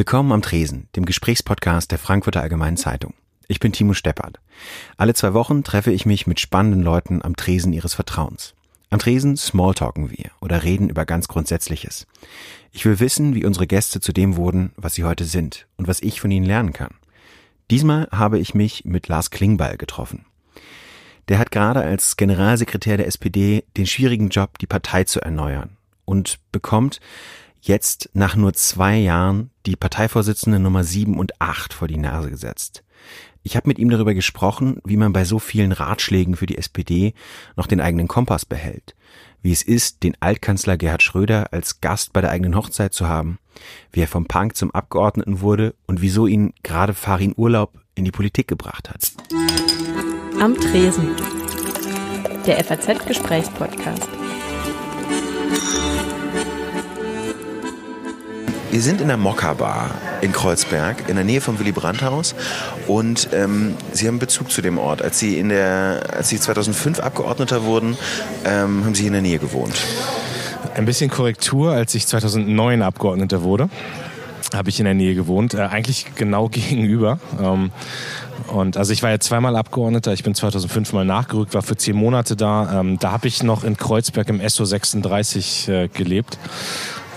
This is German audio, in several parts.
Willkommen am Tresen, dem Gesprächspodcast der Frankfurter Allgemeinen Zeitung. Ich bin Timo Steppert. Alle zwei Wochen treffe ich mich mit spannenden Leuten am Tresen ihres Vertrauens. Am Tresen smalltalken wir oder reden über ganz Grundsätzliches. Ich will wissen, wie unsere Gäste zu dem wurden, was sie heute sind und was ich von ihnen lernen kann. Diesmal habe ich mich mit Lars Klingbeil getroffen. Der hat gerade als Generalsekretär der SPD den schwierigen Job, die Partei zu erneuern und bekommt jetzt nach nur zwei Jahren die Parteivorsitzende Nummer sieben und acht vor die Nase gesetzt. Ich habe mit ihm darüber gesprochen, wie man bei so vielen Ratschlägen für die SPD noch den eigenen Kompass behält, wie es ist, den Altkanzler Gerhard Schröder als Gast bei der eigenen Hochzeit zu haben, wie er vom Punk zum Abgeordneten wurde und wieso ihn gerade Farin Urlaub in die Politik gebracht hat. Am Tresen. Der FAZ-Gesprächspodcast. Wir sind in der Mokka Bar in Kreuzberg, in der Nähe vom Willy Brandt Haus. Und ähm, Sie haben Bezug zu dem Ort. Als Sie, in der, als Sie 2005 Abgeordneter wurden, ähm, haben Sie in der Nähe gewohnt. Ein bisschen Korrektur, als ich 2009 Abgeordneter wurde, habe ich in der Nähe gewohnt. Äh, eigentlich genau gegenüber. Ähm, und also ich war ja zweimal Abgeordneter. Ich bin 2005 mal nachgerückt, war für zehn Monate da. Ähm, da habe ich noch in Kreuzberg im SO 36 äh, gelebt.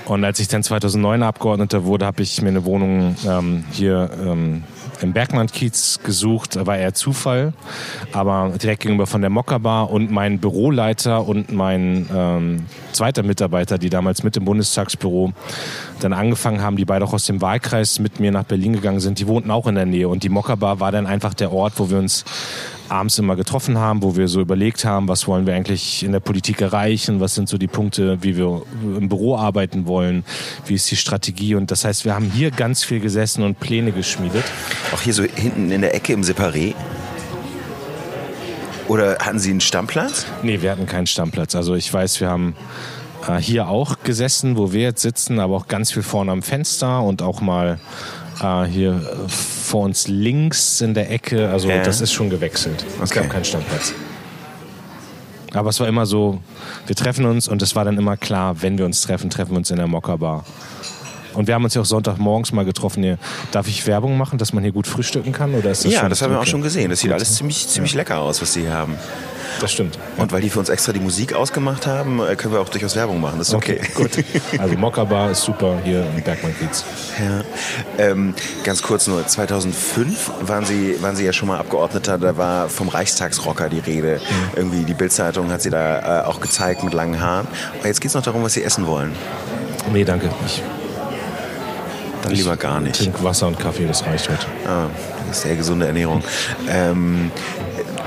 Und als ich dann 2009 Abgeordneter wurde, habe ich mir eine Wohnung ähm, hier ähm, im Bergmann-Kiez gesucht. War eher Zufall, aber direkt gegenüber von der Mokka-Bar und mein Büroleiter und mein ähm, zweiter Mitarbeiter, die damals mit im Bundestagsbüro dann angefangen haben, die beide auch aus dem Wahlkreis mit mir nach Berlin gegangen sind, die wohnten auch in der Nähe. Und die Mokka-Bar war dann einfach der Ort, wo wir uns abends immer getroffen haben, wo wir so überlegt haben, was wollen wir eigentlich in der Politik erreichen, was sind so die Punkte, wie wir im Büro arbeiten wollen, wie ist die Strategie. Und das heißt, wir haben hier ganz viel gesessen und Pläne geschmiedet. Auch hier so hinten in der Ecke im Separé? Oder hatten Sie einen Stammplatz? Nee, wir hatten keinen Stammplatz. Also ich weiß, wir haben äh, hier auch gesessen, wo wir jetzt sitzen, aber auch ganz viel vorne am Fenster und auch mal äh, hier vor uns links in der Ecke. Also ja. das ist schon gewechselt. Es okay. gab keinen Standplatz. Aber es war immer so, wir treffen uns und es war dann immer klar, wenn wir uns treffen, treffen wir uns in der Mokka-Bar. Und wir haben uns ja auch Sonntagmorgens mal getroffen. Hier. Darf ich Werbung machen, dass man hier gut frühstücken kann? Oder ist das ja, das haben wir auch schon gesehen. Das sieht alles ziemlich, ziemlich ja. lecker aus, was Sie hier haben. Das stimmt. Und weil die für uns extra die Musik ausgemacht haben, äh, können wir auch durchaus Werbung machen. Das ist okay. okay gut. Also Mokka Bar ist super hier in Bergmann Kiez. Ja. Ähm, ganz kurz nur, 2005 waren Sie, waren Sie ja schon mal Abgeordneter, da war vom Reichstagsrocker die Rede. Mhm. Irgendwie die Bildzeitung hat Sie da äh, auch gezeigt mit langen Haaren. Aber jetzt geht es noch darum, was Sie essen wollen. Nee, danke. Ich dann ich lieber gar nicht. Trink Wasser und Kaffee, das reicht heute. Ah, sehr gesunde Ernährung. ähm,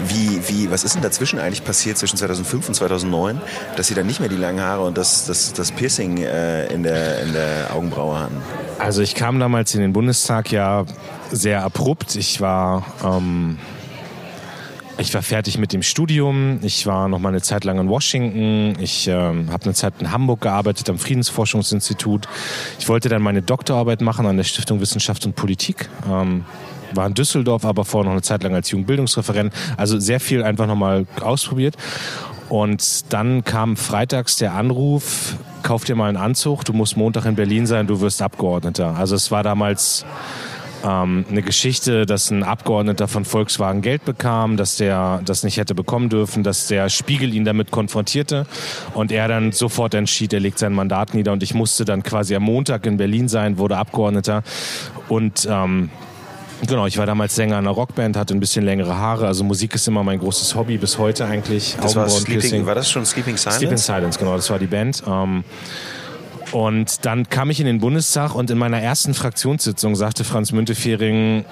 wie, wie, was ist denn dazwischen eigentlich passiert zwischen 2005 und 2009, dass Sie dann nicht mehr die langen Haare und das, das, das Piercing äh, in, der, in der Augenbraue hatten? Also ich kam damals in den Bundestag ja sehr abrupt. Ich war... Ähm ich war fertig mit dem Studium. Ich war noch mal eine Zeit lang in Washington. Ich ähm, habe eine Zeit in Hamburg gearbeitet am Friedensforschungsinstitut. Ich wollte dann meine Doktorarbeit machen an der Stiftung Wissenschaft und Politik. Ähm, war in Düsseldorf, aber vorher noch eine Zeit lang als Jugendbildungsreferent. Also sehr viel einfach nochmal ausprobiert. Und dann kam freitags der Anruf, kauf dir mal einen Anzug, du musst Montag in Berlin sein, du wirst Abgeordneter. Also es war damals ähm, eine Geschichte, dass ein Abgeordneter von Volkswagen Geld bekam, dass der das nicht hätte bekommen dürfen, dass der Spiegel ihn damit konfrontierte und er dann sofort entschied, er legt sein Mandat nieder und ich musste dann quasi am Montag in Berlin sein, wurde Abgeordneter und ähm, Genau, ich war damals Sänger einer Rockband, hatte ein bisschen längere Haare. Also Musik ist immer mein großes Hobby bis heute eigentlich. Das war, Sleeping, war das schon Sleeping Silence? Sleeping Silence, genau, das war die Band. Ähm, und dann kam ich in den Bundestag und in meiner ersten Fraktionssitzung sagte Franz Müntefering,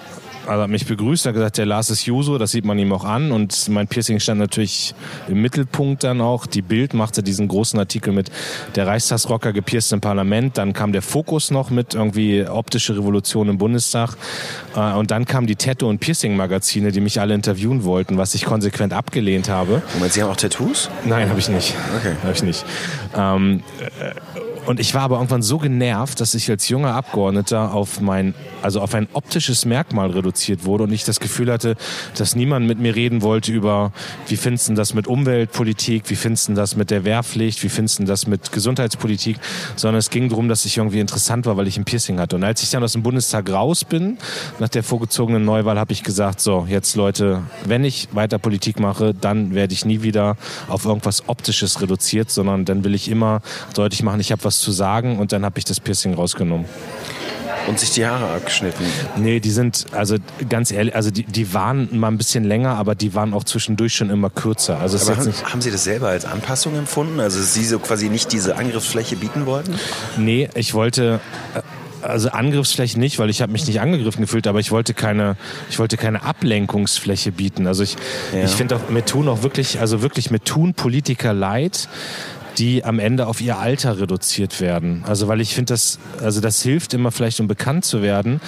also hat mich begrüßt, hat gesagt, der Lars ist Juso, das sieht man ihm auch an. Und mein Piercing stand natürlich im Mittelpunkt dann auch. Die Bild machte diesen großen Artikel mit der Reichstagsrocker gepierst im Parlament. Dann kam der Fokus noch mit irgendwie optische Revolution im Bundestag. Äh, und dann kamen die Tattoo- und Piercing-Magazine, die mich alle interviewen wollten, was ich konsequent abgelehnt habe. Moment, Sie haben auch Tattoos? Nein, habe ich nicht. Okay. Habe ich nicht. Ähm, und ich war aber irgendwann so genervt, dass ich als junger Abgeordneter auf mein, also auf ein optisches Merkmal reduziert wurde und ich das Gefühl hatte, dass niemand mit mir reden wollte über, wie findest du das mit Umweltpolitik, wie findest du das mit der Wehrpflicht, wie findest du das mit Gesundheitspolitik, sondern es ging darum, dass ich irgendwie interessant war, weil ich ein Piercing hatte. Und als ich dann aus dem Bundestag raus bin, nach der vorgezogenen Neuwahl, habe ich gesagt, so, jetzt Leute, wenn ich weiter Politik mache, dann werde ich nie wieder auf irgendwas Optisches reduziert, sondern dann will ich immer deutlich machen, ich habe was zu sagen und dann habe ich das Piercing rausgenommen. Und sich die Haare abgeschnitten? Nee, die sind, also ganz ehrlich, also die, die waren mal ein bisschen länger, aber die waren auch zwischendurch schon immer kürzer. Also aber haben, haben, Sie das selber als Anpassung empfunden? Also Sie so quasi nicht diese Angriffsfläche bieten wollten? Nee, ich wollte äh, also Angriffsfläche nicht, weil ich habe mich nicht angegriffen gefühlt, aber ich wollte keine, ich wollte keine Ablenkungsfläche bieten. Also ich, ja. ich finde auch, mir tun auch wirklich, also wirklich mir tun Politiker leid, die am Ende auf ihr Alter reduziert werden. Also weil ich finde, das, also das hilft immer vielleicht, um bekannt zu werden,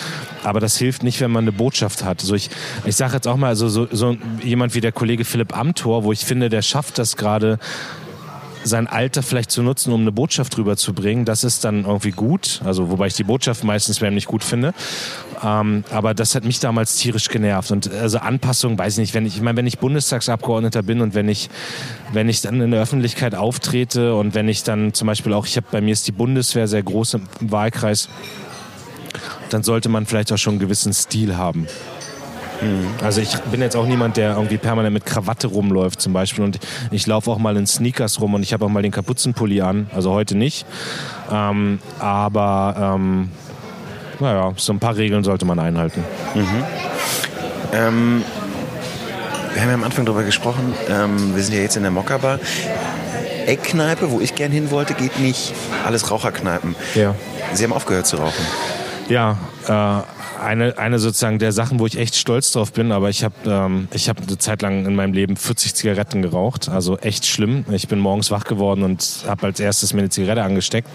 aber das hilft nicht, wenn man eine Botschaft hat. Also ich, ich sage jetzt auch mal, also so, so jemand wie der Kollege Philipp Amthor, wo ich finde, der schafft das gerade sein Alter vielleicht zu nutzen, um eine Botschaft rüberzubringen, das ist dann irgendwie gut. Also wobei ich die Botschaft meistens nicht gut finde. Ähm, aber das hat mich damals tierisch genervt. Und also Anpassung, weiß ich nicht, wenn ich, ich meine, wenn ich Bundestagsabgeordneter bin und wenn ich, wenn ich dann in der Öffentlichkeit auftrete und wenn ich dann zum Beispiel auch, ich habe bei mir ist die Bundeswehr sehr groß im Wahlkreis, dann sollte man vielleicht auch schon einen gewissen Stil haben. Mhm. Also ich bin jetzt auch niemand, der irgendwie permanent mit Krawatte rumläuft zum Beispiel und ich laufe auch mal in Sneakers rum und ich habe auch mal den Kapuzenpulli an, also heute nicht. Ähm, aber ähm, naja, so ein paar Regeln sollte man einhalten. Mhm. Ähm, wir haben ja am Anfang darüber gesprochen, ähm, wir sind ja jetzt in der Mokka-Bar. Eckkneipe, wo ich gern hin wollte, geht nicht. Alles Raucherkneipen. Ja. Sie haben aufgehört zu rauchen. Ja, äh, eine, eine sozusagen der Sachen, wo ich echt stolz drauf bin, aber ich habe ähm, ich hab eine Zeit lang in meinem Leben 40 Zigaretten geraucht, also echt schlimm. Ich bin morgens wach geworden und habe als erstes mir eine Zigarette angesteckt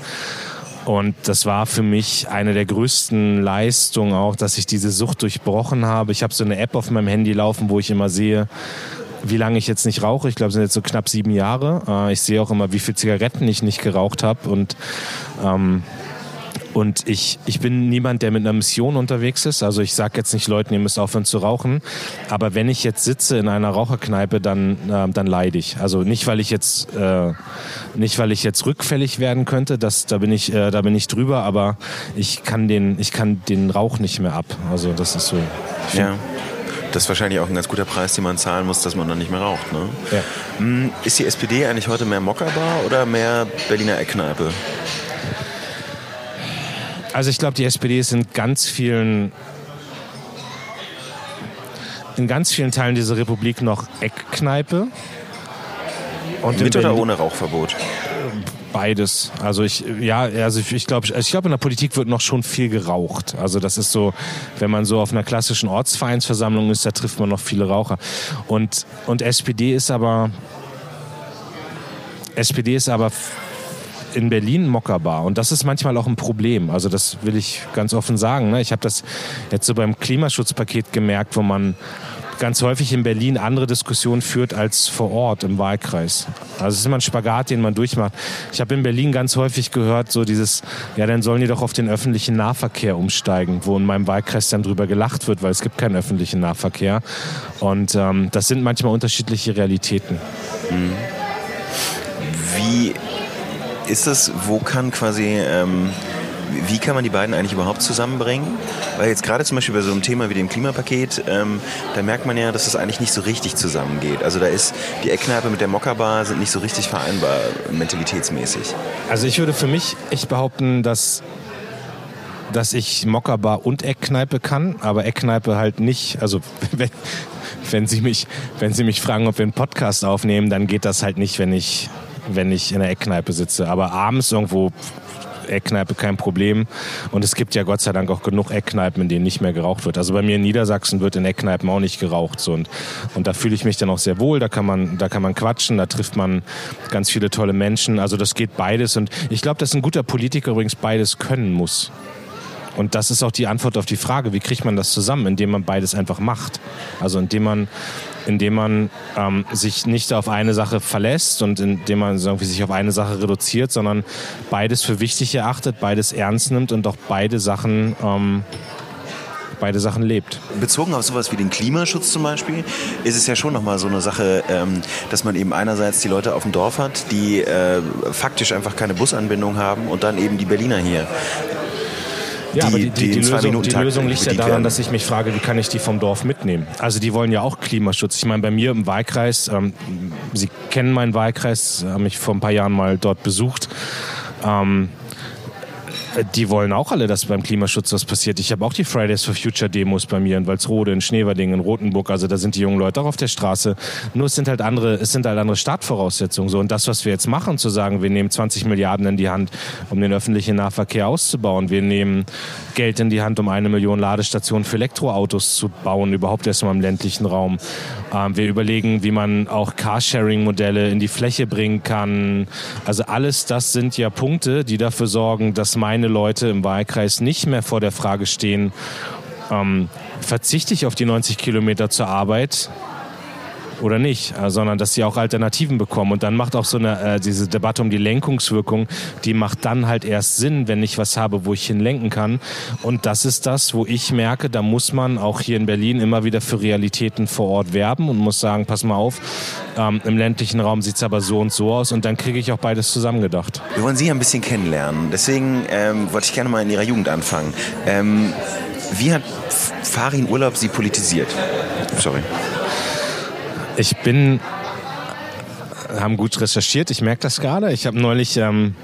und das war für mich eine der größten Leistungen auch, dass ich diese Sucht durchbrochen habe. Ich habe so eine App auf meinem Handy laufen, wo ich immer sehe, wie lange ich jetzt nicht rauche. Ich glaube, es sind jetzt so knapp sieben Jahre. Äh, ich sehe auch immer, wie viele Zigaretten ich nicht geraucht habe. Und ähm, und ich, ich bin niemand, der mit einer Mission unterwegs ist. Also ich sage jetzt nicht Leuten, ihr müsst aufhören zu rauchen. Aber wenn ich jetzt sitze in einer Raucherkneipe, dann, äh, dann leide ich. Also nicht, weil ich jetzt, äh, nicht, weil ich jetzt rückfällig werden könnte. Das, da bin ich, äh, da bin ich drüber. Aber ich kann den, ich kann den Rauch nicht mehr ab. Also das ist so. Ja. Das ist wahrscheinlich auch ein ganz guter Preis, den man zahlen muss, dass man dann nicht mehr raucht. Ne? Ja. Hm, ist die SPD eigentlich heute mehr Mockerbar oder mehr Berliner Eckkneipe? Also ich glaube, die SPD ist in ganz vielen in ganz vielen Teilen dieser Republik noch Eckkneipe. Und Mit oder ohne Rauchverbot? Beides. Also ich, ja, also ich, ich glaube, ich glaube, in der Politik wird noch schon viel geraucht. Also das ist so, wenn man so auf einer klassischen Ortsvereinsversammlung ist, da trifft man noch viele Raucher. Und, und SPD ist aber, SPD ist aber in Berlin Mockerbar und das ist manchmal auch ein Problem. Also das will ich ganz offen sagen. Ne? Ich habe das jetzt so beim Klimaschutzpaket gemerkt, wo man ganz häufig in Berlin andere Diskussionen führt als vor Ort im Wahlkreis. Also es ist immer ein Spagat, den man durchmacht. Ich habe in Berlin ganz häufig gehört, so dieses, ja, dann sollen die doch auf den öffentlichen Nahverkehr umsteigen, wo in meinem Wahlkreis dann drüber gelacht wird, weil es gibt keinen öffentlichen Nahverkehr. Und ähm, das sind manchmal unterschiedliche Realitäten. Mhm. Wie ist das, wo kann quasi, ähm, wie kann man die beiden eigentlich überhaupt zusammenbringen? Weil jetzt gerade zum Beispiel bei so einem Thema wie dem Klimapaket, ähm, da merkt man ja, dass das eigentlich nicht so richtig zusammengeht. Also da ist die Eckkneipe mit der Mokka-Bar sind nicht so richtig vereinbar, mentalitätsmäßig. Also ich würde für mich echt behaupten, dass dass ich Mokka-Bar und Eckkneipe kann, aber Eckkneipe halt nicht. Also wenn, wenn Sie mich, wenn Sie mich fragen, ob wir einen Podcast aufnehmen, dann geht das halt nicht, wenn ich wenn ich in der Eckkneipe sitze. Aber abends irgendwo Eckkneipe kein Problem. Und es gibt ja Gott sei Dank auch genug Eckkneipen, in denen nicht mehr geraucht wird. Also bei mir in Niedersachsen wird in Eckkneipen auch nicht geraucht. So. Und, und da fühle ich mich dann auch sehr wohl. Da kann man, da kann man quatschen, da trifft man ganz viele tolle Menschen. Also das geht beides. Und ich glaube, dass ein guter Politiker übrigens beides können muss. Und das ist auch die Antwort auf die Frage, wie kriegt man das zusammen, indem man beides einfach macht. Also indem man indem man ähm, sich nicht auf eine Sache verlässt und indem man irgendwie sich auf eine Sache reduziert, sondern beides für wichtig erachtet, beides ernst nimmt und auch beide Sachen ähm, beide Sachen lebt. Bezogen auf sowas wie den Klimaschutz zum Beispiel, ist es ja schon nochmal so eine Sache, ähm, dass man eben einerseits die Leute auf dem Dorf hat, die äh, faktisch einfach keine Busanbindung haben und dann eben die Berliner hier. Ja, aber die, die, die, Lösung, die Lösung, liegt ja daran, dass ich mich frage, wie kann ich die vom Dorf mitnehmen? Also die wollen ja auch Klimaschutz. Ich meine, bei mir im Wahlkreis, ähm, Sie kennen meinen Wahlkreis, haben mich vor ein paar Jahren mal dort besucht. Ähm, die wollen auch alle, dass beim Klimaschutz was passiert. Ich habe auch die Fridays for Future Demos bei mir in Walsrode, in Schneverding, in Rothenburg. Also da sind die jungen Leute auch auf der Straße. Nur es sind halt andere, es sind halt andere Startvoraussetzungen. So und das, was wir jetzt machen, zu sagen, wir nehmen 20 Milliarden in die Hand, um den öffentlichen Nahverkehr auszubauen. Wir nehmen Geld in die Hand, um eine Million Ladestationen für Elektroautos zu bauen, überhaupt erstmal im ländlichen Raum. Ähm, wir überlegen, wie man auch Carsharing-Modelle in die Fläche bringen kann. Also alles das sind ja Punkte, die dafür sorgen, dass meine Leute im Wahlkreis nicht mehr vor der Frage stehen, ähm, verzichte ich auf die 90 Kilometer zur Arbeit oder nicht, äh, sondern dass sie auch Alternativen bekommen. Und dann macht auch so eine, äh, diese Debatte um die Lenkungswirkung, die macht dann halt erst Sinn, wenn ich was habe, wo ich hinlenken kann. Und das ist das, wo ich merke, da muss man auch hier in Berlin immer wieder für Realitäten vor Ort werben und muss sagen, pass mal auf, ähm, im ländlichen Raum sieht es aber so und so aus und dann kriege ich auch beides zusammengedacht. Wir wollen Sie ein bisschen kennenlernen. Deswegen ähm, wollte ich gerne mal in Ihrer Jugend anfangen. Ähm, wie hat Farin Urlaub Sie politisiert? Sorry. Ich bin, haben gut recherchiert, ich merke das gerade. Ich habe neulich, ähm,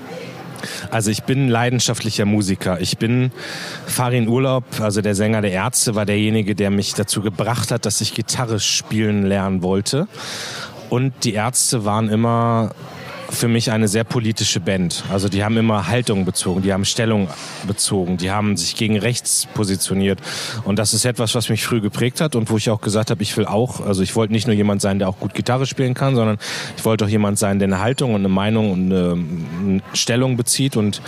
also ich bin leidenschaftlicher Musiker. Ich bin Farin Urlaub, also der Sänger der Ärzte, war derjenige, der mich dazu gebracht hat, dass ich Gitarre spielen lernen wollte. Und die Ärzte waren immer für mich eine sehr politische Band. Also die haben immer Haltung bezogen, die haben Stellung bezogen, die haben sich gegen rechts positioniert. Und das ist etwas, was mich früh geprägt hat und wo ich auch gesagt habe, ich will auch, also ich wollte nicht nur jemand sein, der auch gut Gitarre spielen kann, sondern ich wollte auch jemand sein, der eine Haltung und eine Meinung und eine Stellung bezieht. Und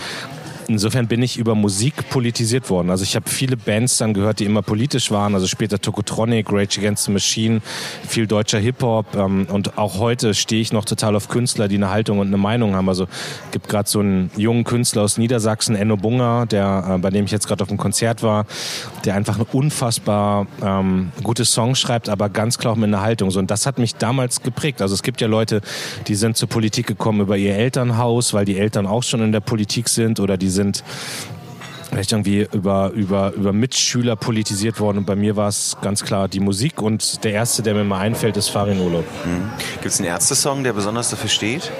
insofern bin ich über Musik politisiert worden. Also ich habe viele Bands dann gehört, die immer politisch waren. Also später Tokotronic, Rage Against the Machine, viel deutscher Hip-Hop. Ähm, und auch heute stehe ich noch total auf Künstler, die eine Haltung und eine Meinung haben. Also gibt gerade so einen jungen Künstler aus Niedersachsen, Enno Bunger, der, äh, bei dem ich jetzt gerade auf dem Konzert war, der einfach ein unfassbar ähm, gutes Song schreibt, aber ganz klar auch mit einer Haltung. So, und das hat mich damals geprägt. Also es gibt ja Leute, die sind zur Politik gekommen über ihr Elternhaus, weil die Eltern auch schon in der Politik sind oder die sind sind vielleicht irgendwie über, über, über Mitschüler politisiert worden. Und bei mir war es ganz klar die Musik. Und der erste, der mir mal einfällt, ist Farin Urlaub. Mhm. Gibt es einen Ärzte-Song, der besonders dafür steht?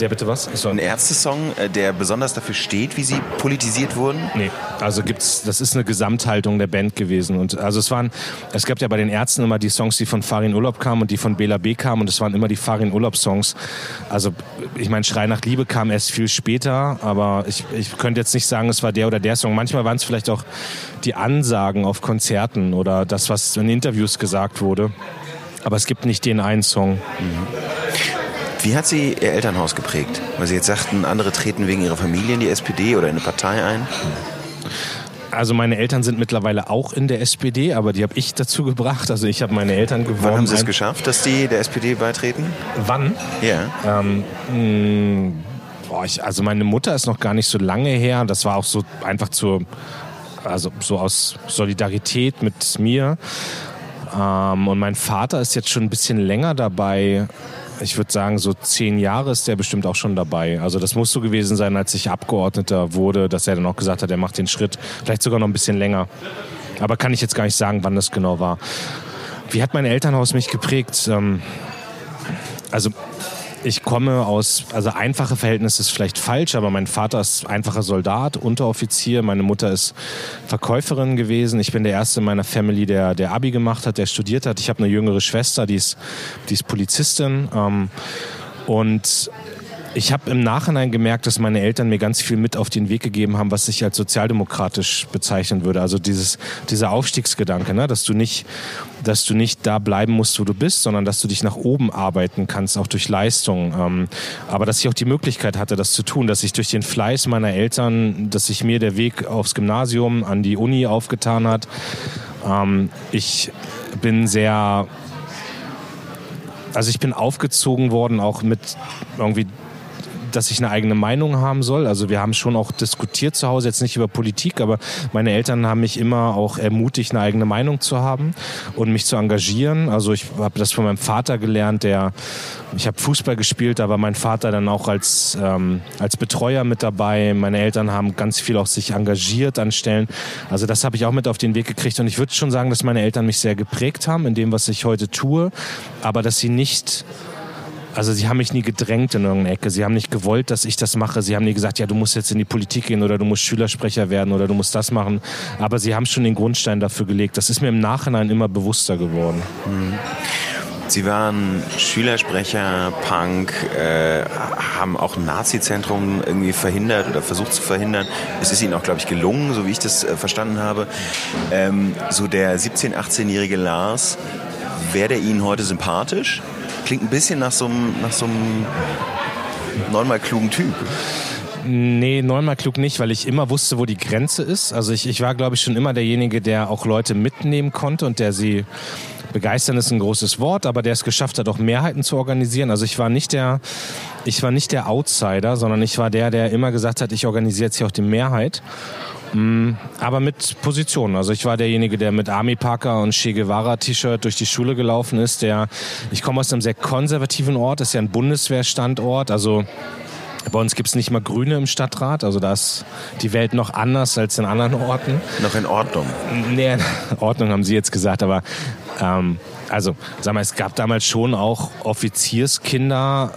Der bitte was? So ein Ärzte-Song, äh, der besonders dafür steht, wie sie politisiert wurden? Nee, also gibt's, das ist eine Gesamthaltung der Band gewesen. Und also es waren, es gab ja bei den Ärzten immer die Songs, die von Farin Urlaub kamen und die von Bela B kamen und es waren immer die Farin Urlaub Songs. Also ich meine, Schrei nach Liebe kam erst viel später, aber ich, ich könnte jetzt nicht sagen, es war der oder der Song. Manchmal waren es vielleicht auch die Ansagen auf Konzerten oder das, was in Interviews gesagt wurde. Aber es gibt nicht den einen Song. Mhm. Wie hat sie ihr Elternhaus geprägt? Weil Sie jetzt sagten, andere treten wegen ihrer Familie in die SPD oder in eine Partei ein. Also meine Eltern sind mittlerweile auch in der SPD, aber die habe ich dazu gebracht. Also ich habe meine Eltern gewonnen. Wann haben Sie es geschafft, dass die der SPD beitreten? Wann? Ja. Ähm, mh, hm, boah, ich, also meine Mutter ist noch gar nicht so lange her. Das war auch so einfach zur, also so aus Solidarität mit mir. Ähm, und mein Vater ist jetzt schon ein bisschen länger dabei ich würde sagen, so zehn Jahre ist der bestimmt auch schon dabei. Also das muss so gewesen sein, als ich Abgeordneter wurde, dass er dann auch gesagt hat, er macht den Schritt. Vielleicht sogar noch ein bisschen länger. Aber kann ich jetzt gar nicht sagen, wann das genau war. Wie hat mein Elternhaus mich geprägt? Ähm, also ich komme aus, also einfache Verhältnisse ist vielleicht falsch, aber mein Vater ist einfacher Soldat, Unteroffizier, meine Mutter ist Verkäuferin gewesen. Ich bin der Erste in meiner Family, der, der Abi gemacht hat, der studiert hat. Ich habe eine jüngere Schwester, die ist, die ist Polizistin. Ähm, und ich habe im Nachhinein gemerkt, dass meine Eltern mir ganz viel mit auf den Weg gegeben haben, was ich als sozialdemokratisch bezeichnen würde. Also dieses, dieser Aufstiegsgedanke, ne? dass du nicht, dass du nicht da bleiben musst, wo du bist, sondern dass du dich nach oben arbeiten kannst, auch durch Leistung. Ähm, aber dass ich auch die Möglichkeit hatte, das zu tun, dass ich durch den Fleiß meiner Eltern, dass sich mir der Weg aufs Gymnasium, an die Uni aufgetan hat. Ähm, ich bin sehr also ich bin aufgezogen worden auch mit irgendwie dass ich eine eigene Meinung haben soll. Also wir haben schon auch diskutiert zu Hause, jetzt nicht über Politik, aber meine Eltern haben mich immer auch ermutigt, eine eigene Meinung zu haben und mich zu engagieren. Also ich habe das von meinem Vater gelernt, der ich habe Fußball gespielt, da war mein Vater dann auch als, ähm, als Betreuer mit dabei. Meine Eltern haben ganz viel auch sich engagiert an Stellen. Also das habe ich auch mit auf den Weg gekriegt. Und ich würde schon sagen, dass meine Eltern mich sehr geprägt haben in dem, was ich heute tue, aber dass sie nicht also sie haben mich nie gedrängt in irgendeine Ecke. Sie haben nicht gewollt, dass ich das mache. Sie haben nie gesagt, ja, du musst jetzt in die Politik gehen oder du musst Schülersprecher werden oder du musst das machen. Aber sie haben schon den Grundstein dafür gelegt. Das ist mir im Nachhinein immer bewusster geworden. Mhm. Sie waren Schülersprecher, Punk, äh, haben auch ein Nazi-Zentrum irgendwie verhindert oder versucht zu verhindern. Es ist Ihnen auch, glaube ich, gelungen, so wie ich das äh, verstanden habe. Ähm, so der 17-, 18-jährige Lars, wäre der Ihnen heute sympathisch? Klingt ein bisschen nach so einem, nach so einem neunmal klugen Typ. Nee, neunmal klug nicht, weil ich immer wusste, wo die Grenze ist. Also ich, ich war, glaube ich, schon immer derjenige, der auch Leute mitnehmen konnte und der sie begeistern ist ein großes Wort, aber der es geschafft hat, auch Mehrheiten zu organisieren. Also ich war nicht der, ich war nicht der Outsider, sondern ich war der, der immer gesagt hat, ich organisiere jetzt hier auch die Mehrheit. Mm, aber mit Positionen. Also ich war derjenige, der mit Army Parker und Che Guevara T-Shirt durch die Schule gelaufen ist. Der, ich komme aus einem sehr konservativen Ort, das ist ja ein Bundeswehrstandort. Also bei uns gibt es nicht mal Grüne im Stadtrat, also da ist die Welt noch anders als in anderen Orten. Noch in Ordnung? Nee, Ordnung haben Sie jetzt gesagt, aber ähm, also, sag mal, es gab damals schon auch Offizierskinder,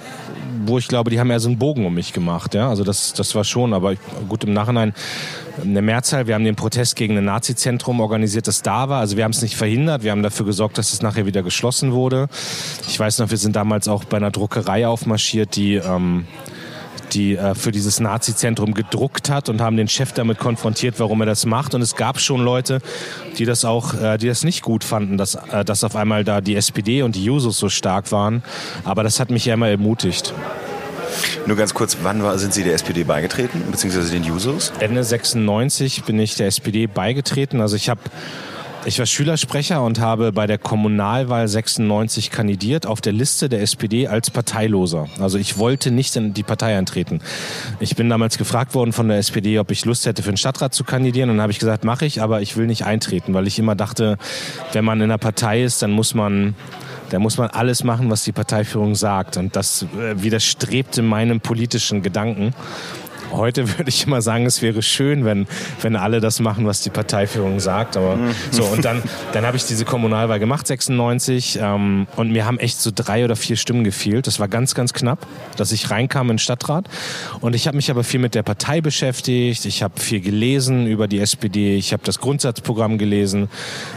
wo ich glaube, die haben ja so einen Bogen um mich gemacht. Ja? Also das, das war schon, aber ich, gut im Nachhinein eine Mehrzahl. Wir haben den Protest gegen ein Nazi-Zentrum organisiert, das da war. Also wir haben es nicht verhindert. Wir haben dafür gesorgt, dass es nachher wieder geschlossen wurde. Ich weiß noch, wir sind damals auch bei einer Druckerei aufmarschiert, die ähm, die äh, für dieses Nazi-Zentrum gedruckt hat und haben den Chef damit konfrontiert, warum er das macht. Und es gab schon Leute, die das auch, äh, die das nicht gut fanden, dass, äh, dass auf einmal da die SPD und die Jusos so stark waren. Aber das hat mich ja immer ermutigt. Nur ganz kurz, wann war, sind Sie der SPD beigetreten, beziehungsweise den Jusos? Ende 96 bin ich der SPD beigetreten. Also ich habe ich war Schülersprecher und habe bei der Kommunalwahl 96 kandidiert auf der Liste der SPD als Parteiloser. Also ich wollte nicht in die Partei eintreten. Ich bin damals gefragt worden von der SPD, ob ich Lust hätte für den Stadtrat zu kandidieren und dann habe ich gesagt, mache ich, aber ich will nicht eintreten, weil ich immer dachte, wenn man in einer Partei ist, dann muss man da muss man alles machen, was die Parteiführung sagt. Und das äh, widerstrebte meinem politischen Gedanken. Heute würde ich immer sagen, es wäre schön, wenn, wenn alle das machen, was die Parteiführung sagt. Aber so, und dann, dann habe ich diese Kommunalwahl gemacht, 96, ähm, und mir haben echt so drei oder vier Stimmen gefehlt. Das war ganz, ganz knapp, dass ich reinkam in den Stadtrat. Und ich habe mich aber viel mit der Partei beschäftigt. Ich habe viel gelesen über die SPD. Ich habe das Grundsatzprogramm gelesen.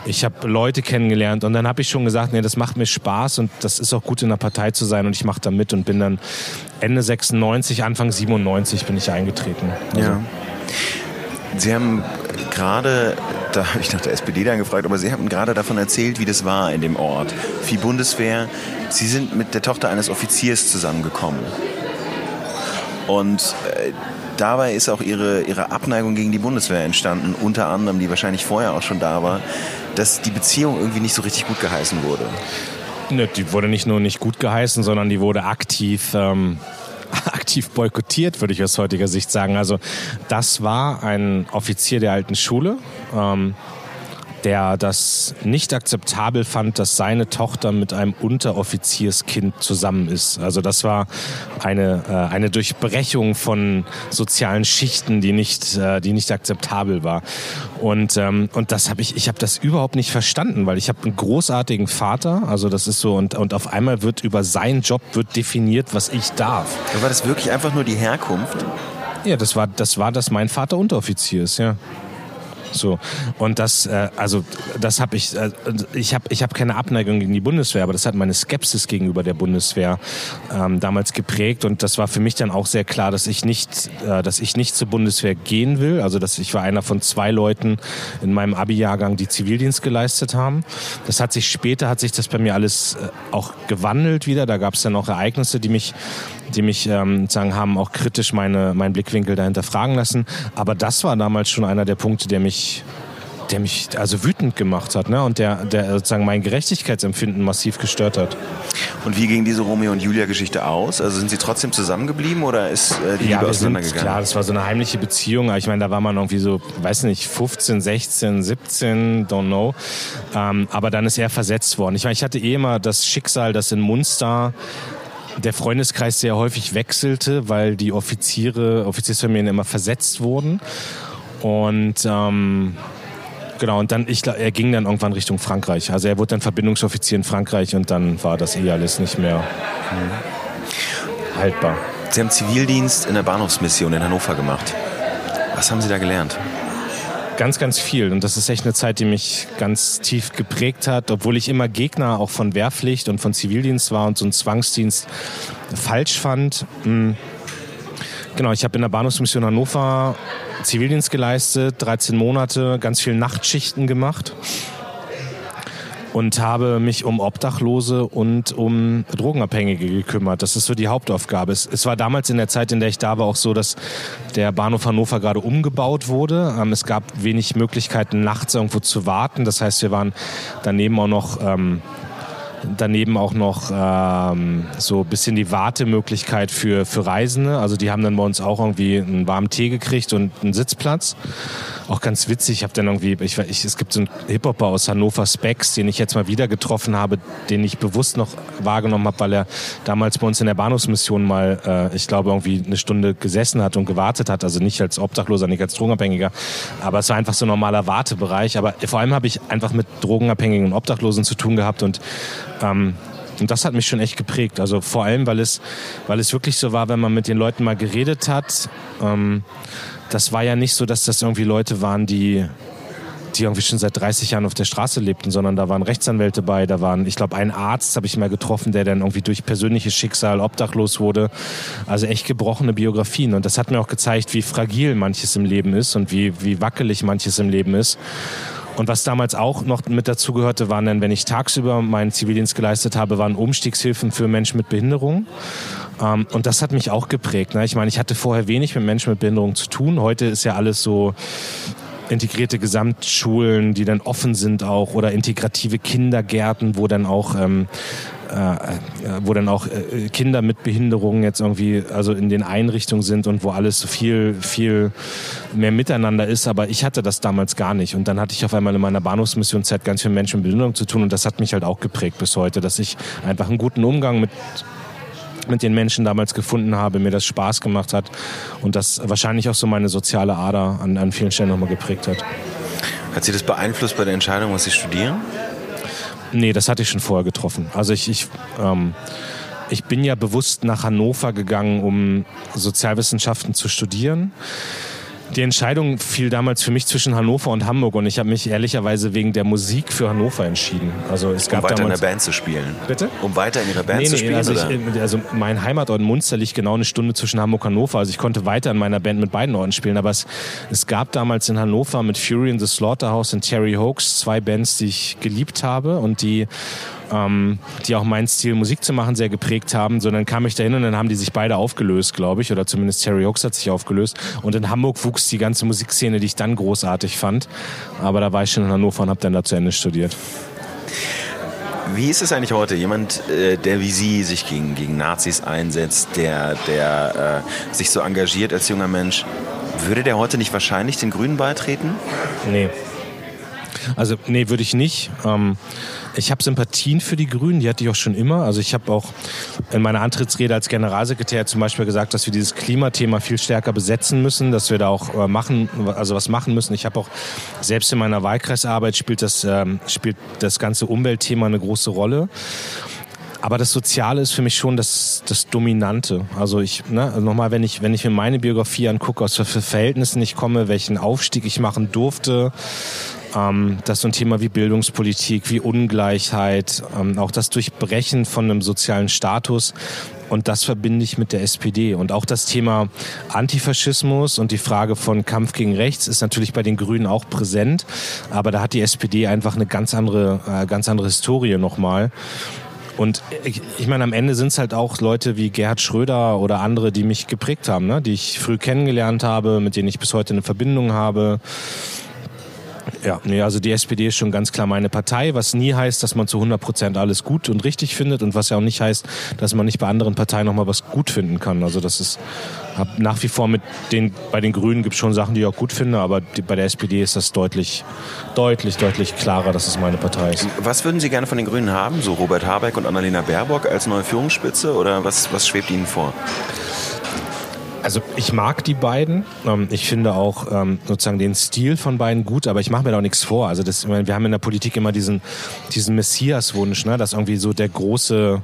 Ich habe Leute kennengelernt. Und dann habe ich schon gesagt, nee, das macht mir Spaß und das ist auch gut in der Partei zu sein. Und ich mache da mit und bin dann Ende 96, Anfang 97 bin ich eingetreten. Also. Ja. Sie haben gerade, da habe ich nach der SPD dann gefragt, aber Sie haben gerade davon erzählt, wie das war in dem Ort. Vieh Bundeswehr. Sie sind mit der Tochter eines Offiziers zusammengekommen. Und äh, dabei ist auch ihre, ihre Abneigung gegen die Bundeswehr entstanden, unter anderem, die wahrscheinlich vorher auch schon da war, dass die Beziehung irgendwie nicht so richtig gut geheißen wurde. Ne, die wurde nicht nur nicht gut geheißen, sondern die wurde aktiv ähm, aktiv boykottiert, würde ich aus heutiger Sicht sagen. Also das war ein Offizier der alten Schule. Ähm, der das nicht akzeptabel fand, dass seine Tochter mit einem Unteroffizierskind zusammen ist. Also das war eine, äh, eine Durchbrechung von sozialen Schichten, die nicht, äh, die nicht akzeptabel war. Und, ähm, und das habe ich, ich habe das überhaupt nicht verstanden, weil ich habe einen großartigen Vater, also das ist so, und, und auf einmal wird über seinen Job wird definiert, was ich darf. War das wirklich einfach nur die Herkunft? Ja, das war, das war, dass mein Vater Unteroffizier ist, ja. So und das, äh, also das habe ich, äh, ich habe, ich habe keine Abneigung gegen die Bundeswehr, aber das hat meine Skepsis gegenüber der Bundeswehr ähm, damals geprägt und das war für mich dann auch sehr klar, dass ich nicht, äh, dass ich nicht zur Bundeswehr gehen will. Also dass ich war einer von zwei Leuten in meinem Abi-Jahrgang, die Zivildienst geleistet haben. Das hat sich später hat sich das bei mir alles äh, auch gewandelt wieder. Da gab es dann auch Ereignisse, die mich die mich ähm, sagen, haben auch kritisch meine, meinen Blickwinkel dahinter fragen lassen. Aber das war damals schon einer der Punkte, der mich der mich also wütend gemacht hat, ne? Und der, der sozusagen mein Gerechtigkeitsempfinden massiv gestört hat. Und wie ging diese Romeo und Julia Geschichte aus? Also sind sie trotzdem zusammengeblieben oder ist äh, die ja, Liebe auseinandergegangen? klar, das war so eine heimliche Beziehung. aber Ich meine, da war man irgendwie so, weiß nicht, 15, 16, 17, don't know. Ähm, aber dann ist er versetzt worden. Ich meine, ich hatte eh immer das Schicksal, dass in Munster der Freundeskreis sehr häufig wechselte, weil die Offiziere, Offiziersfamilien immer versetzt wurden. Und ähm, genau, und dann, ich, er ging dann irgendwann Richtung Frankreich. Also er wurde dann Verbindungsoffizier in Frankreich und dann war das eh alles nicht mehr haltbar. Sie haben Zivildienst in der Bahnhofsmission in Hannover gemacht. Was haben Sie da gelernt? Ganz, ganz viel. Und das ist echt eine Zeit, die mich ganz tief geprägt hat, obwohl ich immer Gegner auch von Wehrpflicht und von Zivildienst war und so einen Zwangsdienst falsch fand. Hm. Genau, ich habe in der Bahnhofsmission Hannover Zivildienst geleistet, 13 Monate, ganz viel Nachtschichten gemacht und habe mich um Obdachlose und um Drogenabhängige gekümmert. Das ist so die Hauptaufgabe. Es, es, war damals in der Zeit, in der ich da war, auch so, dass der Bahnhof Hannover gerade umgebaut wurde. Ähm, es gab wenig Möglichkeiten, nachts irgendwo zu warten. Das heißt, wir waren daneben auch noch ähm, daneben auch noch ähm, so ein bisschen die Wartemöglichkeit für, für Reisende. Also die haben dann bei uns auch irgendwie einen warmen Tee gekriegt und einen Sitzplatz. Auch ganz witzig, ich habe dann irgendwie, ich, ich, es gibt so einen Hip-Hopper aus Hannover Specs, den ich jetzt mal wieder getroffen habe, den ich bewusst noch wahrgenommen habe, weil er damals bei uns in der Bahnhofsmission mal, äh, ich glaube, irgendwie eine Stunde gesessen hat und gewartet hat. Also nicht als Obdachloser, nicht als Drogenabhängiger, aber es war einfach so ein normaler Wartebereich. Aber vor allem habe ich einfach mit Drogenabhängigen und Obdachlosen zu tun gehabt und ähm, und das hat mich schon echt geprägt. Also vor allem, weil es, weil es wirklich so war, wenn man mit den Leuten mal geredet hat. Ähm, das war ja nicht so, dass das irgendwie Leute waren, die, die irgendwie schon seit 30 Jahren auf der Straße lebten, sondern da waren Rechtsanwälte bei, da waren, ich glaube, ein Arzt habe ich mal getroffen, der dann irgendwie durch persönliches Schicksal obdachlos wurde. Also echt gebrochene Biografien. Und das hat mir auch gezeigt, wie fragil manches im Leben ist und wie, wie wackelig manches im Leben ist. Und was damals auch noch mit dazu gehörte, waren dann, wenn ich tagsüber meinen Zivildienst geleistet habe, waren Umstiegshilfen für Menschen mit Behinderung. Ähm, und das hat mich auch geprägt. Ne? Ich meine, ich hatte vorher wenig mit Menschen mit Behinderung zu tun. Heute ist ja alles so integrierte Gesamtschulen, die dann offen sind auch oder integrative Kindergärten, wo dann auch ähm, äh, wo dann auch äh, Kinder mit Behinderungen jetzt irgendwie also in den Einrichtungen sind und wo alles viel viel mehr miteinander ist. Aber ich hatte das damals gar nicht und dann hatte ich auf einmal in meiner Bahnhofsmissionszeit ganz viel Menschen mit Behinderung zu tun und das hat mich halt auch geprägt bis heute, dass ich einfach einen guten Umgang mit mit den Menschen damals gefunden habe, mir das Spaß gemacht hat und das wahrscheinlich auch so meine soziale Ader an, an vielen Stellen nochmal geprägt hat. Hat Sie das beeinflusst bei der Entscheidung, was Sie studieren? Nee, das hatte ich schon vorher getroffen. Also ich, ich, ähm, ich bin ja bewusst nach Hannover gegangen, um Sozialwissenschaften zu studieren. Die Entscheidung fiel damals für mich zwischen Hannover und Hamburg und ich habe mich ehrlicherweise wegen der Musik für Hannover entschieden. Also es gab um weiter damals, in der Band zu spielen. Bitte? Um weiter in Ihrer Band nee, zu nee, spielen? also, ich, also mein Heimatort Munster liegt genau eine Stunde zwischen Hamburg und Hannover. Also ich konnte weiter in meiner Band mit beiden Orten spielen. Aber es, es gab damals in Hannover mit Fury in the Slaughterhouse und Terry Hoax zwei Bands, die ich geliebt habe und die ähm, die auch meinen Stil Musik zu machen sehr geprägt haben, sondern kam ich dahin und dann haben die sich beide aufgelöst, glaube ich, oder zumindest Terry Hawks hat sich aufgelöst. Und in Hamburg wuchs die ganze Musikszene, die ich dann großartig fand. Aber da war ich schon in Hannover und habe dann da zu Ende studiert. Wie ist es eigentlich heute? Jemand, äh, der wie Sie sich gegen, gegen Nazis einsetzt, der, der äh, sich so engagiert als junger Mensch, würde der heute nicht wahrscheinlich den Grünen beitreten? Nee. Also, nee, würde ich nicht. Ähm, ich habe Sympathien für die Grünen, die hatte ich auch schon immer. Also ich habe auch in meiner Antrittsrede als Generalsekretär zum Beispiel gesagt, dass wir dieses Klimathema viel stärker besetzen müssen, dass wir da auch äh, machen, also was machen müssen. Ich habe auch selbst in meiner Wahlkreisarbeit spielt das, ähm, spielt das ganze Umweltthema eine große Rolle. Aber das Soziale ist für mich schon das, das Dominante. Also ich, ne, nochmal, wenn ich, wenn ich mir meine Biografie angucke, aus welchen Verhältnissen ich komme, welchen Aufstieg ich machen durfte, ähm, dass so ein Thema wie Bildungspolitik, wie Ungleichheit, ähm, auch das Durchbrechen von einem sozialen Status und das verbinde ich mit der SPD. Und auch das Thema Antifaschismus und die Frage von Kampf gegen Rechts ist natürlich bei den Grünen auch präsent. Aber da hat die SPD einfach eine ganz andere, äh, ganz andere Historie nochmal. Und ich, ich meine, am Ende sind es halt auch Leute wie Gerhard Schröder oder andere, die mich geprägt haben, ne? die ich früh kennengelernt habe, mit denen ich bis heute eine Verbindung habe Ja, nee, also die SPD ist schon ganz klar meine Partei, was nie heißt, dass man zu 100 Prozent alles gut und richtig findet und was ja auch nicht heißt, dass man nicht bei anderen Parteien nochmal was gut finden kann. Also das ist hab nach wie vor mit den, bei den Grünen gibt es schon Sachen, die ich auch gut finde, aber die, bei der SPD ist das deutlich, deutlich, deutlich klarer, dass es meine Partei ist. Was würden Sie gerne von den Grünen haben? So Robert Habeck und Annalena Baerbock als neue Führungsspitze oder was, was schwebt Ihnen vor? Also ich mag die beiden. Ähm, ich finde auch ähm, sozusagen den Stil von beiden gut, aber ich mache mir da auch nichts vor. Also das, wir haben in der Politik immer diesen, diesen Messias-Wunsch, ne? dass irgendwie so der große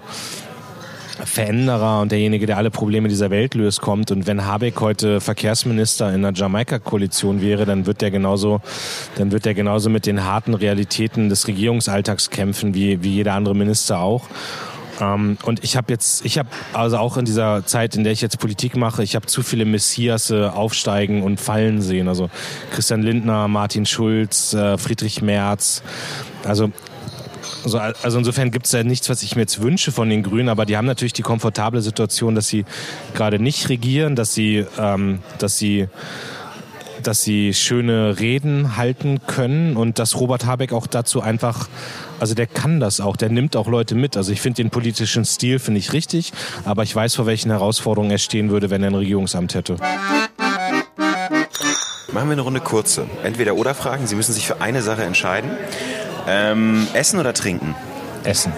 Veränderer und derjenige, der alle Probleme dieser Welt löst, kommt. Und wenn Habeck heute Verkehrsminister in der Jamaika-Koalition wäre, dann wird der genauso, dann wird er genauso mit den harten Realitäten des Regierungsalltags kämpfen, wie, wie jeder andere Minister auch. Ähm, und ich habe jetzt, ich habe also auch in dieser Zeit, in der ich jetzt Politik mache, ich habe zu viele Messias aufsteigen und fallen sehen. Also Christian Lindner, Martin Schulz, äh, Friedrich Merz. Also also, also insofern gibt es ja nichts, was ich mir jetzt wünsche von den Grünen, aber die haben natürlich die komfortable Situation, dass sie gerade nicht regieren, dass sie, ähm, dass sie dass sie schöne Reden halten können und dass Robert Habeck auch dazu einfach, also der kann das auch, der nimmt auch Leute mit. Also ich finde den politischen Stil, finde ich richtig, aber ich weiß, vor welchen Herausforderungen er stehen würde, wenn er ein Regierungsamt hätte. Machen wir eine Runde kurze. Entweder oder Fragen. Sie müssen sich für eine Sache entscheiden. Ähm, essen oder trinken? Essen.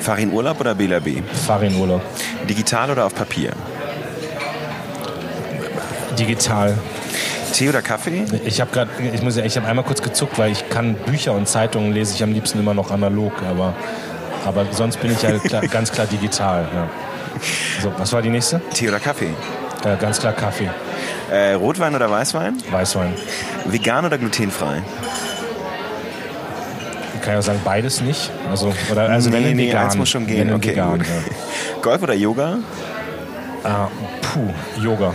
Fahr in Urlaub oder BLAB? Fahr in Urlaub. Digital oder auf Papier? Digital. Tee oder Kaffee? Ich habe gerade, ich muss ja, ich habe einmal kurz gezuckt, weil ich kann Bücher und Zeitungen lese ich am liebsten immer noch analog, aber, aber sonst bin ich ja klar, ganz klar digital. Ja. So, was war die nächste? Tee oder Kaffee? Äh, ganz klar Kaffee. Äh, Rotwein oder Weißwein? Weißwein. Vegan oder glutenfrei? Ich kann ja sagen, beides nicht. Also, oder, also nee, wenn nee, vegan. eins muss schon gehen. Okay, vegan, ja. Golf oder Yoga? Ah, puh, Yoga,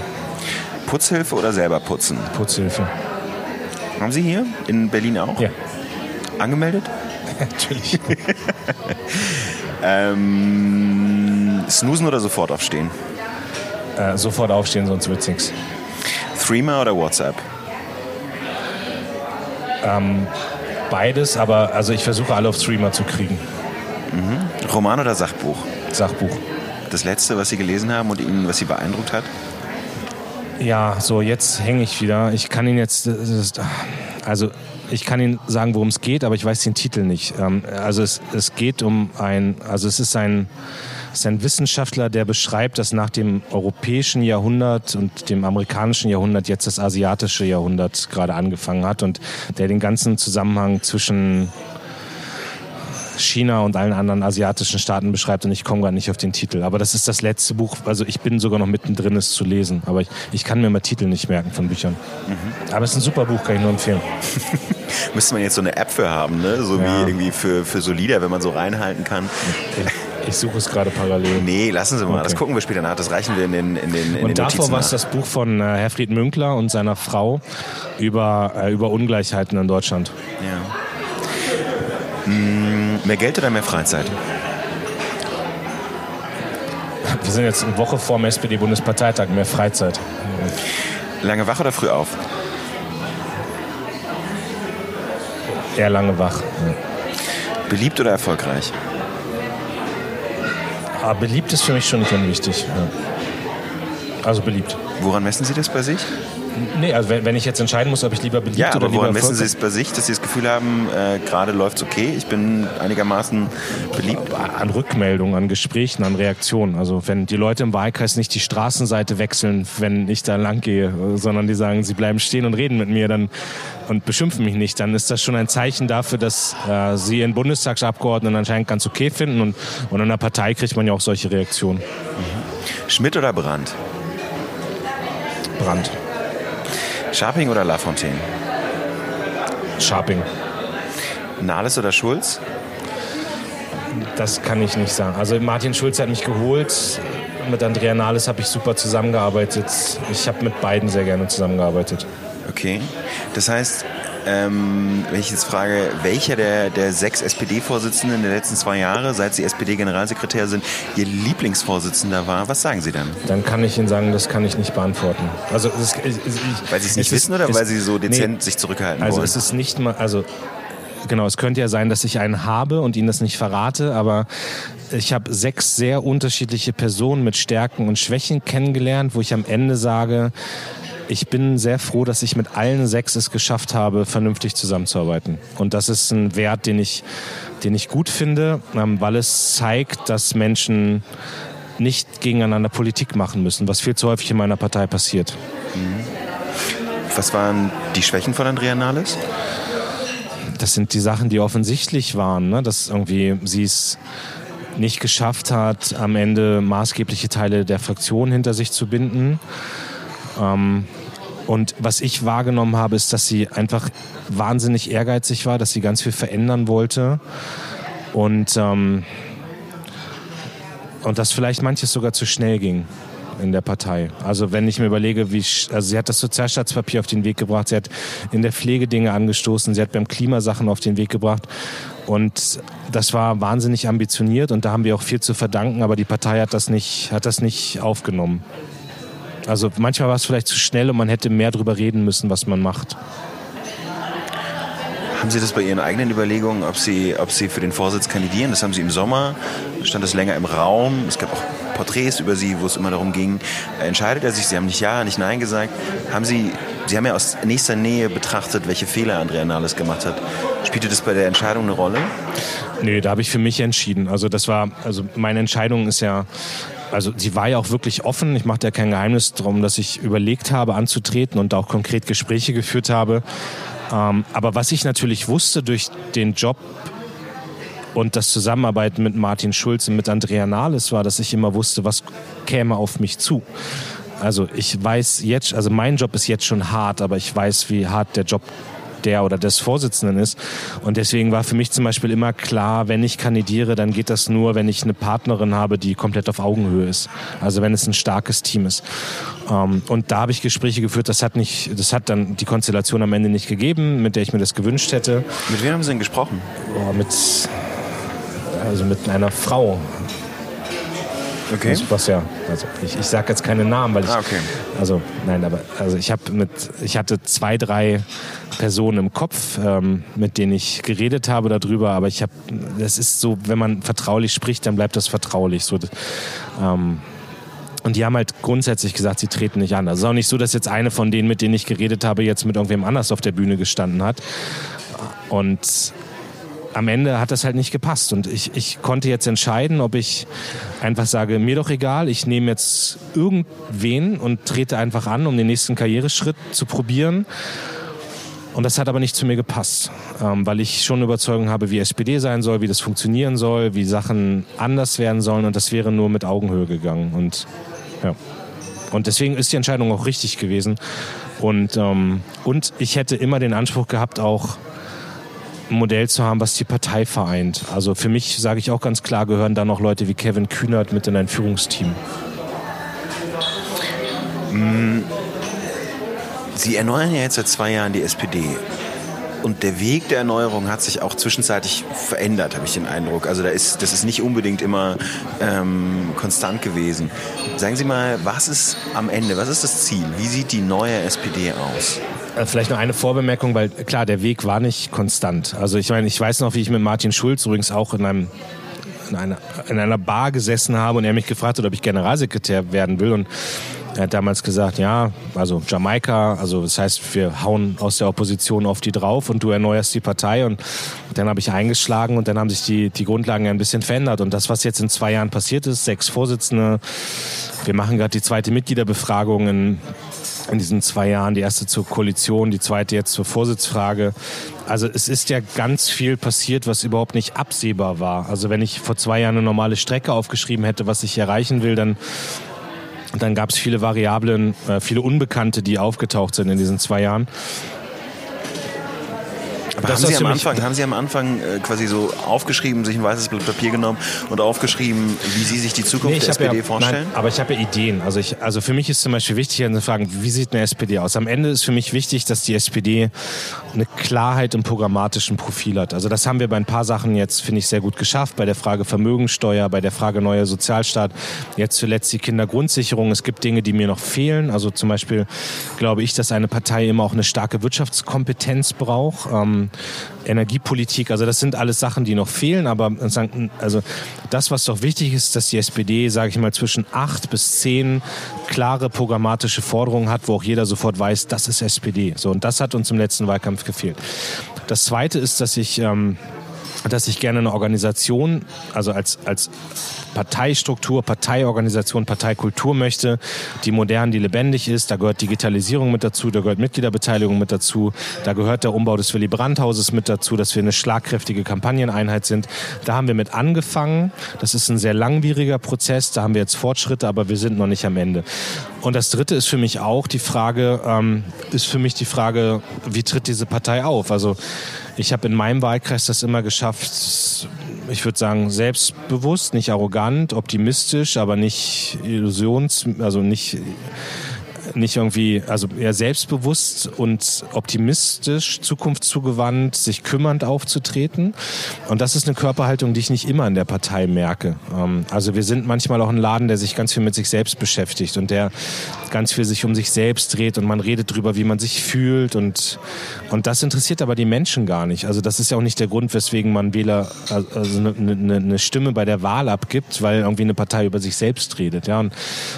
Putzhilfe oder selber putzen? Putzhilfe. Haben Sie hier in Berlin auch? Ja, Angemeldet? natürlich. Ähm, snoosen oder sofort aufstehen? äh, sofort aufstehen, sonst wird's nichts. Threema oder WhatsApp? Beides, aber also ich versuche alle auf Streamer zu kriegen. Roman oder Sachbuch? Sachbuch. Das letzte, was Sie gelesen haben und Ihnen, was Sie beeindruckt hat? Ja, so jetzt hänge ich wieder. Ich kann Ihnen jetzt, das ist, also ich kann Ihnen sagen, worum es geht, aber ich weiß den Titel nicht. Ähm, Also es, es geht um ein, also es ist ein, es ist ein Wissenschaftler, der beschreibt, dass nach dem europäischen Jahrhundert und dem amerikanischen Jahrhundert jetzt das asiatische Jahrhundert gerade angefangen hat und der den ganzen Zusammenhang zwischen China und allen anderen asiatischen Staaten beschreibt und ich komme gar nicht auf den Titel. Aber das ist das letzte Buch, also ich bin sogar noch mittendrin, es zu lesen. Aber ich, ich kann mir mal Titel nicht merken von Büchern. Aber es ist ein super Buch, kann ich nur empfehlen. Müsste man jetzt so eine App für haben, ne? So Ja. wie irgendwie für, für so Lieder, wenn man so reinhalten kann. Ich, ich suche es gerade parallel. Nee, lassen Sie mal. Okay. Das gucken wir später nach. Das reichen wir in den, in den, in den Und davor Notizen war es das Buch von äh, Herfried Münkler und seiner Frau über, äh, über Ungleichheiten in Deutschland. Ja. Hm, mehr Geld oder mehr Freizeit? Wir sind jetzt eine Woche vor dem SPD-Bundesparteitag, mehr Freizeit. Lange wach oder früh auf? Eher lange wach. Beliebt oder erfolgreich? Aber beliebt ist für mich schon nicht unwichtig. Ja. Also beliebt. Woran messen Sie das bei sich? Nee, also wenn, wenn ich jetzt entscheiden muss, ob ich lieber beliebt Ja, oder aber lieber woran messen Sie es bei sich, dass Sie das Gefühl haben, äh, gerade läuft's okay, ich bin einigermaßen beliebt? an Rückmeldungen, an Gesprächen, an Reaktionen. Also wenn die Leute im Wahlkreis nicht die Straßenseite wechseln, wenn ich da lang gehe, sondern die sagen, sie bleiben stehen und reden mit mir dann und beschimpfen mich nicht, dann ist das schon ein Zeichen dafür, dass äh, sie ihren Bundestagsabgeordneten anscheinend ganz okay finden und, und in der Partei kriegt man ja auch solche Reaktionen. Schmidt oder Brandt? Brand. Scharping oder Lafontaine? Sharping. Nahles oder Schulz? Das kann ich nicht sagen. Also Martin Schulz hat mich geholt. Mit Andrea Nahles habe ich super zusammengearbeitet. Ich habe mit beiden sehr gerne zusammengearbeitet. Okay. Das heißt, Ähm, wenn ich jetzt frage, welcher der, der sechs SPD-Vorsitzenden der letzten zwei Jahre, seit Sie SPD-Generalsekretär sind, Ihr Lieblingsvorsitzender war, was sagen Sie dann? Dann kann ich Ihnen sagen, das kann ich nicht beantworten. Also, es, ich, weil Sie es nicht wissen oder es, weil Sie so dezent nee, sich zurückhalten also wollen? Also es ist nicht mal, also genau, es könnte ja sein, dass ich einen habe und Ihnen das nicht verrate, aber ich habe sechs sehr unterschiedliche Personen mit Stärken und Schwächen kennengelernt, wo ich am Ende sage, ich bin sehr froh, dass ich mit allen sechs es geschafft habe, vernünftig zusammenzuarbeiten. Und das ist ein Wert, den ich, den ich gut finde, ähm, weil es zeigt, dass Menschen nicht gegeneinander Politik machen müssen, was viel zu häufig in meiner Partei passiert. Mhm. Was waren die Schwächen von Andrea Nahles? Das sind die Sachen, die offensichtlich waren, ne? dass irgendwie sie es nicht geschafft hat, am Ende maßgebliche Teile der Fraktion hinter sich zu binden. Ähm, und was ich wahrgenommen habe, ist, dass sie einfach wahnsinnig ehrgeizig war, dass sie ganz viel verändern wollte. Und, ähm, und dass vielleicht manches sogar zu schnell ging in der Partei. Also wenn ich mir überlege, wie also sie hat das Sozialstaatspapier auf den Weg gebracht, sie hat in der Pflege Dinge angestoßen, sie hat beim Klimasachen auf den Weg gebracht und das war wahnsinnig ambitioniert und da haben wir auch viel zu verdanken, aber die Partei hat das nicht hat das nicht aufgenommen. Also manchmal war es vielleicht zu schnell und man hätte mehr darüber reden müssen, was man macht. Haben Sie das bei Ihren eigenen Überlegungen, ob Sie, ob Sie für den Vorsitz kandidieren? Das haben Sie im Sommer, stand das länger im Raum. Es gab auch Porträts über Sie, wo es immer darum ging, entscheidet er sich? Sie haben nicht Ja, nicht Nein gesagt. Haben Sie, Sie haben ja aus nächster Nähe betrachtet, welche Fehler Andrea Nahles gemacht hat. Spielte das bei der Entscheidung eine Rolle? Nee, da habe ich für mich entschieden. Also das war, also meine Entscheidung ist ja also sie war ja auch wirklich offen. Ich mache ja kein Geheimnis darum, dass ich überlegt habe, anzutreten und auch konkret Gespräche geführt habe. Ähm, aber was ich natürlich wusste durch den Job und das Zusammenarbeiten mit Martin Schulz und mit Andrea Nahles war, dass ich immer wusste, was käme auf mich zu. Also ich weiß jetzt, also mein Job ist jetzt schon hart, aber ich weiß, wie hart der Job der oder des Vorsitzenden ist. Und deswegen war für mich zum Beispiel immer klar, wenn ich kandidiere, dann geht das nur, wenn ich eine Partnerin habe, die komplett auf Augenhöhe ist. Also wenn es ein starkes Team ist. Ähm, und da habe ich Gespräche geführt, das hat nicht, das hat dann die Konstellation am Ende nicht gegeben, mit der ich mir das gewünscht hätte. Mit wem haben Sie denn gesprochen? Oh, mit, also mit einer Frau, Okay. Das, was ja, also ich, ich sage jetzt keine Namen, weil ich, ah, okay. also nein, aber also ich habe mit, ich hatte zwei, drei Personen im Kopf, ähm, mit denen ich geredet habe darüber, aber ich habe, das ist so, wenn man vertraulich spricht, dann bleibt das vertraulich. So, ähm, und die haben halt grundsätzlich gesagt, sie treten nicht an. Also es ist auch nicht so, dass jetzt eine von denen, mit denen ich geredet habe, jetzt mit irgendwem anders auf der Bühne gestanden hat. Und am Ende hat das halt nicht gepasst. Und ich, ich konnte jetzt entscheiden, ob ich einfach sage, mir doch egal, ich nehme jetzt irgendwen und trete einfach an, um den nächsten Karriereschritt zu probieren. Und das hat aber nicht zu mir gepasst, ähm, weil ich schon Überzeugung habe, wie SPD sein soll, wie das funktionieren soll, wie Sachen anders werden sollen. Und das wäre nur mit Augenhöhe gegangen. Und ja. Und deswegen ist die Entscheidung auch richtig gewesen. Und, ähm, und ich hätte immer den Anspruch gehabt, auch ein Modell zu haben, was die Partei vereint. Also für mich, sage ich auch ganz klar, gehören da noch Leute wie Kevin Kühnert mit in ein Führungsteam. Mm. Sie erneuern ja jetzt seit zwei Jahren die SPD. Und der Weg der Erneuerung hat sich auch zwischenzeitlich verändert, habe ich den Eindruck. Also da ist, das ist nicht unbedingt immer ähm, konstant gewesen. Sagen Sie mal, was ist am Ende, was ist das Ziel? Wie sieht die neue SPD aus? Äh, vielleicht noch eine Vorbemerkung, weil klar, der Weg war nicht konstant. Also ich meine, ich weiß noch, wie ich mit Martin Schulz übrigens auch in einem in einer, in einer Bar gesessen habe und er mich gefragt hat, ob ich Generalsekretär werden will und er hat damals gesagt, ja, also Jamaika, also das heißt, wir hauen aus der Opposition auf die drauf und du erneuerst die Partei und dann habe ich eingeschlagen und dann haben sich die, die Grundlagen ein bisschen verändert und das, was jetzt in zwei Jahren passiert ist, sechs Vorsitzende, wir machen gerade die zweite Mitgliederbefragung in in diesen zwei Jahren. Die erste zur Koalition, die zweite jetzt zur Vorsitzfrage. Also es ist ja ganz viel passiert, was überhaupt nicht absehbar war. Also wenn ich vor zwei Jahren eine normale Strecke aufgeschrieben hätte, was ich erreichen will, dann dann gab es viele Variablen, äh, viele Unbekannte, die aufgetaucht sind in diesen zwei Jahren. Aber haben Sie, am Anfang, haben Sie am Anfang äh, quasi so aufgeschrieben, sich ein weißes Blatt Papier genommen und aufgeschrieben, wie Sie sich die Zukunft nee, der SPD ja, vorstellen? Nein, aber ich habe ja Ideen. Also, ich, also für mich ist zum Beispiel wichtig, zu fragen, wie sieht eine SPD aus? Am Ende ist für mich wichtig, dass die SPD eine Klarheit im programmatischen Profil hat. Also das haben wir bei ein paar Sachen jetzt, finde ich, sehr gut geschafft. Bei der Frage Vermögensteuer, bei der Frage neuer Sozialstaat, jetzt zuletzt die Kindergrundsicherung. Es gibt Dinge, die mir noch fehlen. Also zum Beispiel glaube ich, dass eine Partei immer auch eine starke Wirtschaftskompetenz braucht. Ähm, Energiepolitik, also das sind alles Sachen, die noch fehlen, aber also das, was doch wichtig ist, dass die SPD, sage ich mal, zwischen acht bis zehn klare programmatische Forderungen hat, wo auch jeder sofort weiß, das ist SPD. So, und das hat uns im letzten Wahlkampf gefehlt. Das Zweite ist, dass ich ähm, dass ich gerne eine Organisation, also als, als Parteistruktur, Parteiorganisation, Parteikultur möchte, die modern, die lebendig ist. Da gehört Digitalisierung mit dazu, da gehört Mitgliederbeteiligung mit dazu, da gehört der Umbau des Willy Brandt-Hauses mit dazu, dass wir eine schlagkräftige Kampagneneinheit sind. Da haben wir mit angefangen. Das ist ein sehr langwieriger Prozess. Da haben wir jetzt Fortschritte, aber wir sind noch nicht am Ende. Und das Dritte ist für mich auch die Frage, ähm, ist für mich die Frage, wie tritt diese Partei auf? Also ich habe in meinem Wahlkreis das immer geschafft, ich würde sagen, selbstbewusst, nicht arrogant, optimistisch, aber nicht illusions, also nicht nicht irgendwie, also eher selbstbewusst und optimistisch, zukunftszugewandt, sich kümmernd aufzutreten. Und das ist eine Körperhaltung, die ich nicht immer in der Partei merke. Ähm, also wir sind manchmal auch ein Laden, der sich ganz viel mit sich selbst beschäftigt und der ganz viel sich um sich selbst dreht und man redet darüber, wie man sich fühlt und, und das interessiert aber die Menschen gar nicht. Also das ist ja auch nicht der Grund, weswegen man Wähler, also eine, eine, eine Stimme bei der Wahl abgibt, weil irgendwie eine Partei über sich selbst redet. Ja. Und,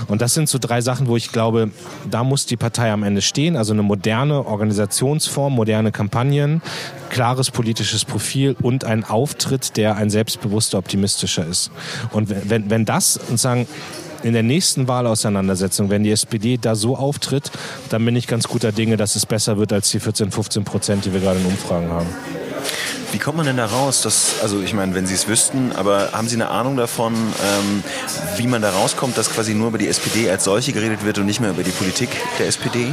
und das sind so drei Sachen, wo ich glaube, da muss die Partei am Ende stehen. Also eine moderne Organisationsform, moderne Kampagnen, klares politisches Profil und ein Auftritt, der ein selbstbewusster, optimistischer ist. Und wenn, wenn das sozusagen in der nächsten Wahlauseinandersetzung, wenn die SPD da so auftritt, dann bin ich ganz guter Dinge, dass es besser wird als die 14, 15 Prozent, die wir gerade in Umfragen haben. Wie kommt man denn da raus? Dass, also ich meine, wenn Sie es wüssten, aber haben Sie eine Ahnung davon, ähm, wie man da rauskommt, dass quasi nur über die SPD als solche geredet wird und nicht mehr über die Politik der SPD?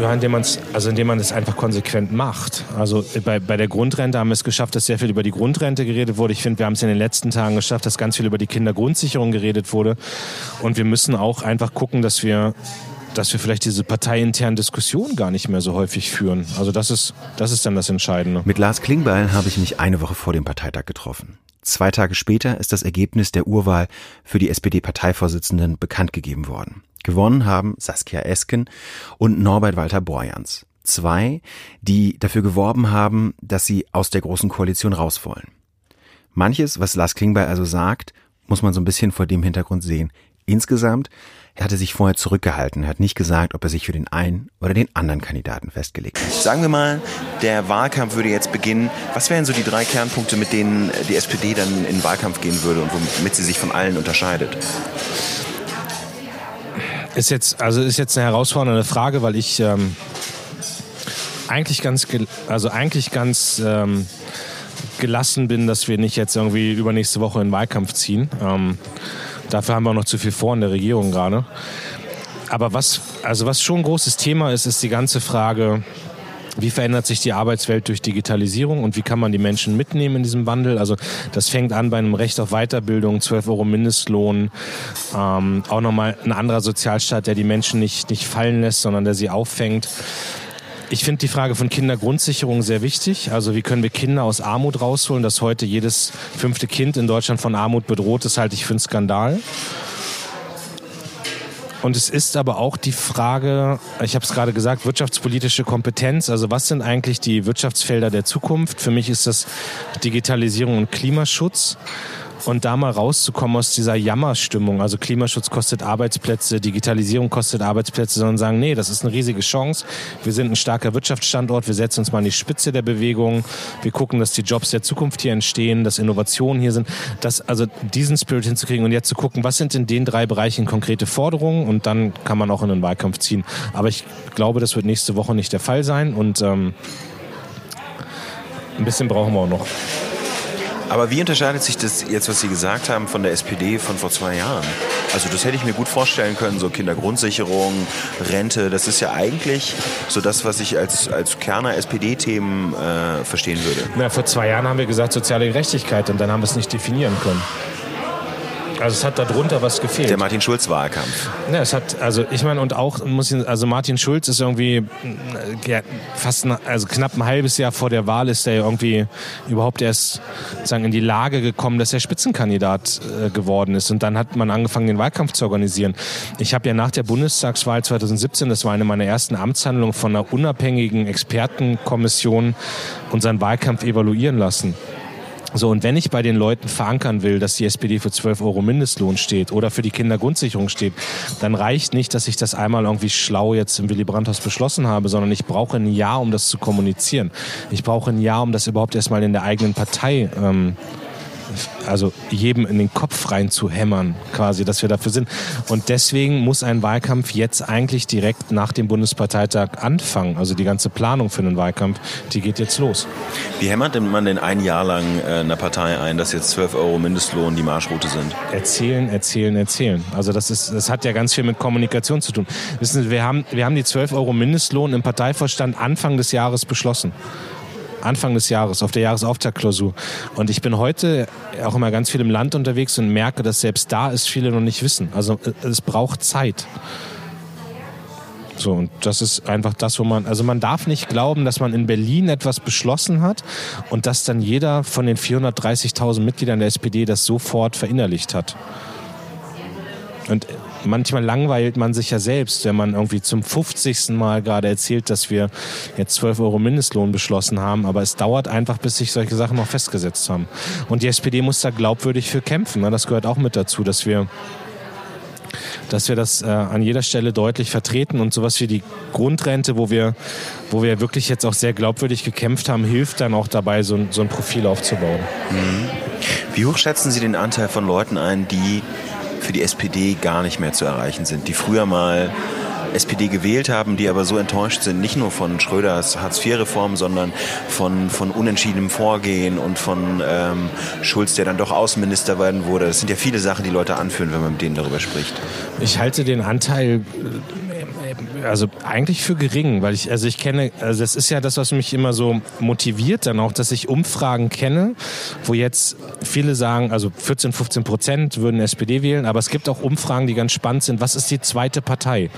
Ja, indem man es also indem man es einfach konsequent macht. Also bei, bei der Grundrente haben wir es geschafft, dass sehr viel über die Grundrente geredet wurde. Ich finde, wir haben es in den letzten Tagen geschafft, dass ganz viel über die Kindergrundsicherung geredet wurde. Und wir müssen auch einfach gucken, dass wir dass wir vielleicht diese parteiinternen Diskussionen gar nicht mehr so häufig führen. Also das ist, das ist dann das Entscheidende. Mit Lars Klingbeil habe ich mich eine Woche vor dem Parteitag getroffen. Zwei Tage später ist das Ergebnis der Urwahl für die SPD-Parteivorsitzenden bekannt gegeben worden. Gewonnen haben Saskia Esken und Norbert Walter Borjans. Zwei, die dafür geworben haben, dass sie aus der Großen Koalition raus wollen. Manches, was Lars Klingbeil also sagt, muss man so ein bisschen vor dem Hintergrund sehen. Insgesamt hatte sich vorher zurückgehalten, hat nicht gesagt, ob er sich für den einen oder den anderen Kandidaten festgelegt hat. Sagen wir mal, der Wahlkampf würde jetzt beginnen. Was wären so die drei Kernpunkte, mit denen die SPD dann in den Wahlkampf gehen würde und womit sie sich von allen unterscheidet? Ist jetzt, also ist jetzt eine herausfordernde Frage, weil ich ähm, eigentlich ganz, also eigentlich ganz ähm, gelassen bin, dass wir nicht jetzt irgendwie übernächste Woche in den Wahlkampf ziehen. Ähm, Dafür haben wir noch zu viel vor in der Regierung gerade. Aber was, also was schon ein großes Thema ist, ist die ganze Frage, wie verändert sich die Arbeitswelt durch Digitalisierung und wie kann man die Menschen mitnehmen in diesem Wandel? Also das fängt an bei einem Recht auf Weiterbildung, 12 Euro Mindestlohn, ähm, auch nochmal ein anderer Sozialstaat, der die Menschen nicht, nicht fallen lässt, sondern der sie auffängt. Ich finde die Frage von Kindergrundsicherung sehr wichtig. Also wie können wir Kinder aus Armut rausholen? Dass heute jedes fünfte Kind in Deutschland von Armut bedroht ist, halte ich für einen Skandal. Und es ist aber auch die Frage, ich habe es gerade gesagt, wirtschaftspolitische Kompetenz. Also was sind eigentlich die Wirtschaftsfelder der Zukunft? Für mich ist das Digitalisierung und Klimaschutz und da mal rauszukommen aus dieser Jammerstimmung. Also Klimaschutz kostet Arbeitsplätze, Digitalisierung kostet Arbeitsplätze, sondern sagen, nee, das ist eine riesige Chance. Wir sind ein starker Wirtschaftsstandort, wir setzen uns mal an die Spitze der Bewegung, wir gucken, dass die Jobs der Zukunft hier entstehen, dass Innovationen hier sind. Das, also diesen Spirit hinzukriegen und jetzt zu gucken, was sind in den drei Bereichen konkrete Forderungen und dann kann man auch in den Wahlkampf ziehen. Aber ich glaube, das wird nächste Woche nicht der Fall sein und ähm, ein bisschen brauchen wir auch noch. Aber wie unterscheidet sich das jetzt, was Sie gesagt haben, von der SPD von vor zwei Jahren? Also das hätte ich mir gut vorstellen können, so Kindergrundsicherung, Rente, das ist ja eigentlich so das, was ich als, als Kerner SPD-Themen äh, verstehen würde. Na, vor zwei Jahren haben wir gesagt soziale Gerechtigkeit und dann haben wir es nicht definieren können. Also es hat darunter was gefehlt. Der Martin Schulz-Wahlkampf. Ja, es hat, also ich meine, und auch muss ich, also Martin Schulz ist irgendwie ja, fast ein, also knapp ein halbes Jahr vor der Wahl ist er irgendwie überhaupt erst sagen in die Lage gekommen, dass er Spitzenkandidat äh, geworden ist. Und dann hat man angefangen, den Wahlkampf zu organisieren. Ich habe ja nach der Bundestagswahl 2017, das war eine meiner ersten Amtshandlungen, von einer unabhängigen Expertenkommission unseren Wahlkampf evaluieren lassen. So, und wenn ich bei den Leuten verankern will, dass die SPD für 12 Euro Mindestlohn steht oder für die Kindergrundsicherung steht, dann reicht nicht, dass ich das einmal irgendwie schlau jetzt im Willy Brandt-Haus beschlossen habe, sondern ich brauche ein Jahr, um das zu kommunizieren. Ich brauche ein Jahr, um das überhaupt erstmal in der eigenen Partei ähm, also jedem in den Kopf rein zu hämmern, quasi, dass wir dafür sind. Und deswegen muss ein Wahlkampf jetzt eigentlich direkt nach dem Bundesparteitag anfangen. Also die ganze Planung für einen Wahlkampf, die geht jetzt los. Wie hämmert man denn ein Jahr lang äh, einer Partei ein, dass jetzt 12 Euro Mindestlohn die Marschroute sind? Erzählen, erzählen, erzählen. Also das ist, das hat ja ganz viel mit Kommunikation zu tun. Wissen Sie, wir haben, wir haben die 12 Euro Mindestlohn im Parteivorstand Anfang des Jahres beschlossen. Anfang des Jahres, auf der Jahresauftaktklausur. Und ich bin heute auch immer ganz viel im Land unterwegs und merke, dass selbst da es viele noch nicht wissen. Also äh, es braucht Zeit. So, und das ist einfach das, wo man, also man darf nicht glauben, dass man in Berlin etwas beschlossen hat und dass dann jeder von den 430.000 Mitgliedern der SPD das sofort verinnerlicht hat. Und manchmal langweilt man sich ja selbst, wenn man irgendwie zum 50. Mal gerade erzählt, dass wir jetzt 12 Euro Mindestlohn beschlossen haben. Aber es dauert einfach, bis sich solche Sachen noch festgesetzt haben. Und die SPD muss da glaubwürdig für kämpfen. Ne? Das gehört auch mit dazu, dass wir dass wir das äh, an jeder Stelle deutlich vertreten und sowas wie die Grundrente, wo wir, wo wir wirklich jetzt auch sehr glaubwürdig gekämpft haben, hilft dann auch dabei, so ein, so ein Profil aufzubauen. Mhm. Wie hoch schätzen Sie den Anteil von Leuten ein, die für die SPD gar nicht mehr zu erreichen sind, die früher mal SPD gewählt haben, die aber so enttäuscht sind, nicht nur von Schröders Hartz-IV-Reform, sondern von, von unentschiedenem Vorgehen und von ähm, Schulz, der dann doch Außenminister werden wurde. Das sind ja viele Sachen, die Leute anführen, wenn man mit denen darüber spricht. Ich halte den Anteil also eigentlich für gering, weil ich, also ich kenne, also das ist ja das, was mich immer so motiviert dann auch, dass ich Umfragen kenne, wo jetzt viele sagen, also 14, 15 Prozent würden SPD wählen, aber es gibt auch Umfragen, die ganz spannend sind. Was ist die zweite Partei?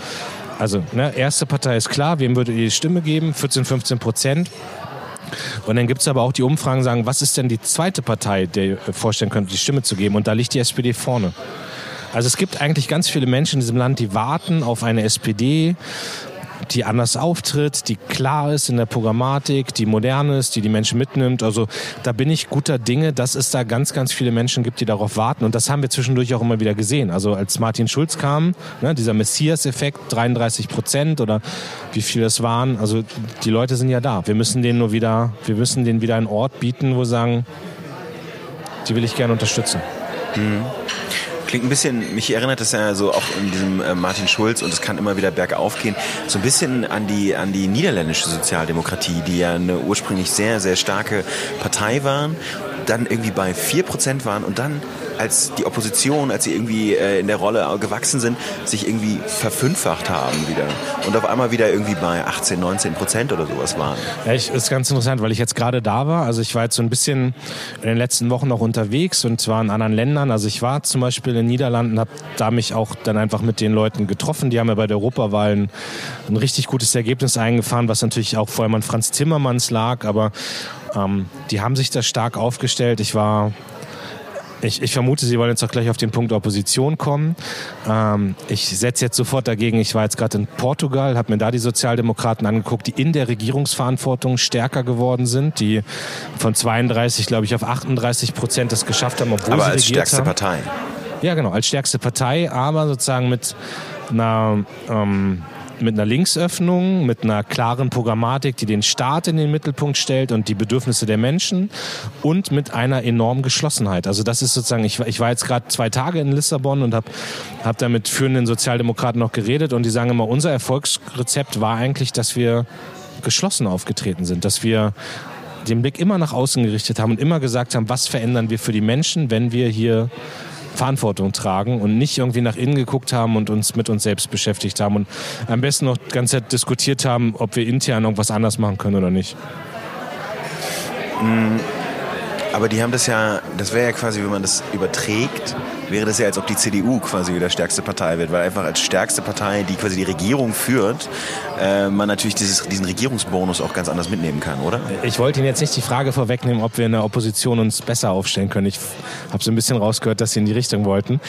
Also, ne, erste Partei ist klar, wem würde die Stimme geben? 14, 15 Prozent. Und dann gibt es aber auch die Umfragen, sagen, was ist denn die zweite Partei, der ihr vorstellen könnte, die Stimme zu geben? Und da liegt die SPD vorne. Also es gibt eigentlich ganz viele Menschen in diesem Land, die warten auf eine SPD, die anders auftritt, die klar ist in der Programmatik, die modern ist, die die Menschen mitnimmt. Also da bin ich guter Dinge, dass es da ganz, ganz viele Menschen gibt, die darauf warten. Und das haben wir zwischendurch auch immer wieder gesehen. Also als Martin Schulz kam, ne, dieser Messias-Effekt, 33 Prozent oder wie viel das waren. Also die Leute sind ja da. Wir müssen denen nur wieder, wir müssen denen wieder einen Ort bieten, wo wir sagen, die will ich gerne unterstützen. Mhm. Klingt ein bisschen, mich erinnert das ja so auch in diesem äh, Martin Schulz und es kann immer wieder bergauf gehen, so ein bisschen an die, an die niederländische Sozialdemokratie, die ja eine ursprünglich sehr, sehr starke Partei waren, dann irgendwie bei 4% waren und dann als die Opposition, als sie irgendwie äh, in der Rolle gewachsen sind, sich irgendwie verfünffacht haben wieder und auf einmal wieder irgendwie bei 18, 19 Prozent oder sowas waren. Ja, ich, ist ganz interessant, weil ich jetzt gerade da war. Also ich war jetzt so ein bisschen in den letzten Wochen noch unterwegs und zwar in anderen Ländern. Also ich war zum Beispiel in den Niederlanden, habe da mich auch dann einfach mit den Leuten getroffen. Die haben ja bei der Europawahl ein, ein richtig gutes Ergebnis eingefahren, was natürlich auch vor allem an Franz Timmermans lag, aber ähm, die haben sich da stark aufgestellt. Ich war ich, ich, vermute, Sie wollen jetzt auch gleich auf den Punkt Opposition kommen. Ähm, ich setze jetzt sofort dagegen. Ich war jetzt gerade in Portugal, habe mir da die Sozialdemokraten angeguckt, die in der Regierungsverantwortung stärker geworden sind, die von 32, glaube ich, auf 38 Prozent das geschafft haben, obwohl aber sie als stärkste haben. Partei. Ja, genau, als stärkste Partei, aber sozusagen mit einer ähm, mit einer Linksöffnung, mit einer klaren Programmatik, die den Staat in den Mittelpunkt stellt und die Bedürfnisse der Menschen und mit einer enormen Geschlossenheit. Also das ist sozusagen, ich, ich war jetzt gerade zwei Tage in Lissabon und habe hab da mit führenden Sozialdemokraten noch geredet und die sagen immer, unser Erfolgsrezept war eigentlich, dass wir geschlossen aufgetreten sind, dass wir den Blick immer nach außen gerichtet haben und immer gesagt haben, was verändern wir für die Menschen, wenn wir hier Verantwortung tragen und nicht irgendwie nach innen geguckt haben und uns mit uns selbst beschäftigt haben und am besten noch die ganze Zeit diskutiert haben, ob wir intern irgendwas anders machen können oder nicht. Mhm. Aber die haben das ja, das wäre ja quasi, wenn man das überträgt, wäre das ja, als ob die CDU quasi wieder stärkste Partei wird, weil einfach als stärkste Partei, die quasi die Regierung führt, äh, man natürlich dieses, diesen Regierungsbonus auch ganz anders mitnehmen kann, oder? Ich wollte Ihnen jetzt nicht die Frage vorwegnehmen, ob wir in der Opposition uns besser aufstellen können. Ich habe so ein bisschen rausgehört, dass Sie in die Richtung wollten.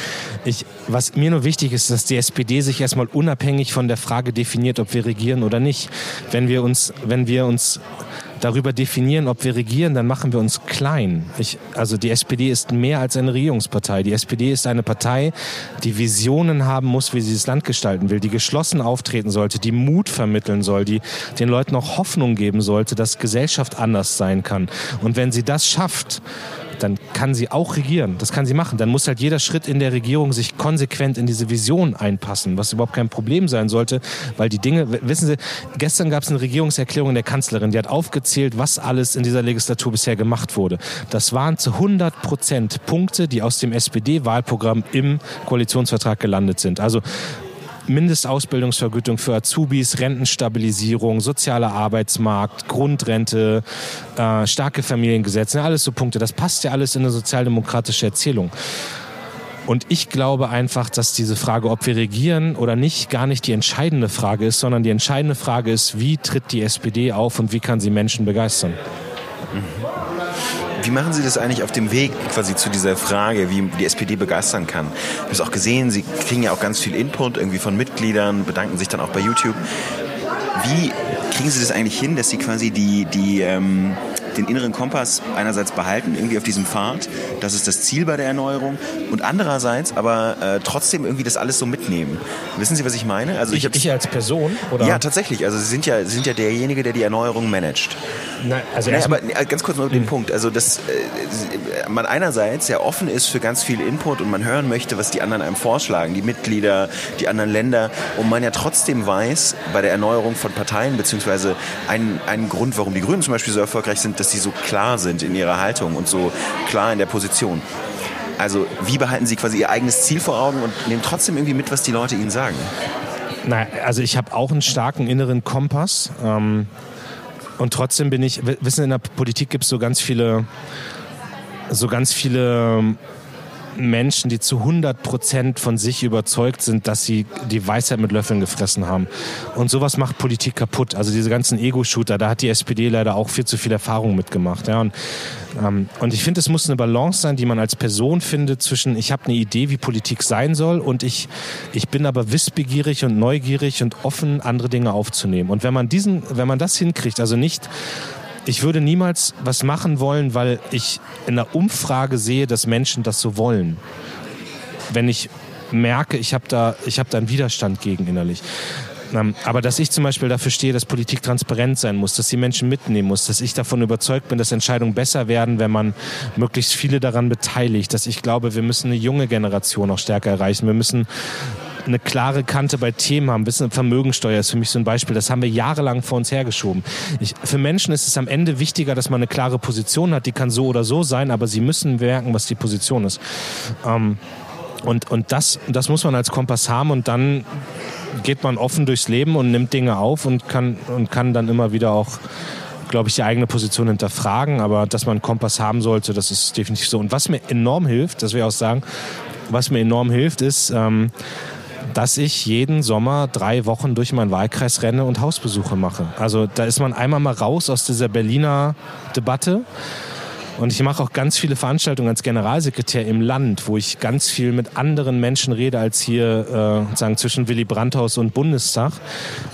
Ich, was mir nur wichtig ist, dass die SPD sich erstmal unabhängig von der Frage definiert, ob wir regieren oder nicht. Wenn wir uns, wenn wir uns darüber definieren, ob wir regieren, dann machen wir uns klein. Ich, also die SPD ist mehr als eine Regierungspartei. Die SPD ist eine Partei, die Visionen haben muss, wie sie das Land gestalten will, die geschlossen auftreten sollte, die Mut vermitteln soll, die den Leuten auch Hoffnung geben sollte, dass Gesellschaft anders sein kann. Und wenn sie das schafft, dann kann sie auch regieren. Das kann sie machen. Dann muss halt jeder Schritt in der Regierung sich konsequent in diese Vision einpassen, was überhaupt kein Problem sein sollte, weil die Dinge, wissen Sie, gestern gab es eine Regierungserklärung der Kanzlerin, die hat aufgezählt, was alles in dieser Legislatur bisher gemacht wurde. Das waren zu 100 Prozent Punkte, die aus dem SPD-Wahlprogramm im Koalitionsvertrag gelandet sind. Also Mindestausbildungsvergütung für Azubis, Rentenstabilisierung, sozialer Arbeitsmarkt, Grundrente, äh, starke Familiengesetze, alles so Punkte. Das passt ja alles in eine sozialdemokratische Erzählung. Und ich glaube einfach, dass diese Frage, ob wir regieren oder nicht, gar nicht die entscheidende Frage ist, sondern die entscheidende Frage ist, wie tritt die SPD auf und wie kann sie Menschen begeistern. Mhm. Wie machen Sie das eigentlich auf dem Weg quasi zu dieser Frage, wie die SPD begeistern kann? Ich habe es auch gesehen, Sie kriegen ja auch ganz viel Input irgendwie von Mitgliedern, bedanken sich dann auch bei YouTube. Wie kriegen Sie das eigentlich hin, dass Sie quasi die, die ähm, den inneren Kompass einerseits behalten, irgendwie auf diesem Pfad, das ist das Ziel bei der Erneuerung, und andererseits aber äh, trotzdem irgendwie das alles so mitnehmen. Wissen Sie, was ich meine? Also ich, ich, ich als Person? Oder? Ja, tatsächlich. Also Sie sind ja, Sie sind ja derjenige, der die Erneuerung managt. Nein, also Nein, aber äh, ganz kurz noch den hm. Punkt. Also dass äh, man einerseits ja offen ist für ganz viel Input und man hören möchte, was die anderen einem vorschlagen, die Mitglieder, die anderen Länder, und man ja trotzdem weiß, bei der Erneuerung von Parteien, beziehungsweise ein, ein Grund, warum die Grünen zum Beispiel so erfolgreich sind, dass sie so klar sind in ihrer Haltung und so klar in der Position. Also wie behalten Sie quasi Ihr eigenes Ziel vor Augen und nehmen trotzdem irgendwie mit, was die Leute Ihnen sagen? Naja, also ich habe auch einen starken inneren Kompass. Ähm, und trotzdem bin ich, wissen in der Politik gibt es so ganz viele, so ganz viele Menschen, die zu 100 Prozent von sich überzeugt sind, dass sie die Weisheit mit Löffeln gefressen haben. Und sowas macht Politik kaputt. Also diese ganzen Ego-Shooter, da hat die SPD leider auch viel zu viel Erfahrung mitgemacht. Ja. Und, ähm, und ich finde, es muss eine Balance sein, die man als Person findet zwischen, ich habe eine Idee, wie Politik sein soll und ich, ich bin aber wissbegierig und neugierig und offen, andere Dinge aufzunehmen. Und wenn man diesen, wenn man das hinkriegt, also nicht ich würde niemals was machen wollen, weil ich in der Umfrage sehe, dass Menschen das so wollen. Wenn ich merke, ich habe da, hab da einen Widerstand gegen innerlich. Ähm, aber dass ich zum Beispiel dafür stehe, dass Politik transparent sein muss, dass sie Menschen mitnehmen muss, dass ich davon überzeugt bin, dass Entscheidungen besser werden, wenn man möglichst viele daran beteiligt, dass ich glaube, wir müssen eine junge Generation auch stärker erreichen. Wir müssen eine klare Kante bei Themen haben. Wissen, Vermögensteuer ist für mich so ein Beispiel. Das haben wir jahrelang vor uns hergeschoben. Ich, für Menschen ist es am Ende wichtiger, dass man eine klare Position hat. Die kann so oder so sein, aber sie müssen merken, was die Position ist. Ähm, und, und das, das muss man als Kompass haben und dann geht man offen durchs Leben und nimmt Dinge auf und kann, und kann dann immer wieder auch glaube ich, die eigene Position hinterfragen, aber dass man einen Kompass haben sollte, das ist definitiv so. Und was mir enorm hilft, das will ich auch sagen, was mir enorm hilft, ist, ähm, dass ich jeden Sommer drei Wochen durch meinen Wahlkreis renne und Hausbesuche mache. Also da ist man einmal mal raus aus dieser Berliner Debatte. Und ich mache auch ganz viele Veranstaltungen als Generalsekretär im Land, wo ich ganz viel mit anderen Menschen rede als hier äh, sagen zwischen Willy Brandt-Haus und Bundestag.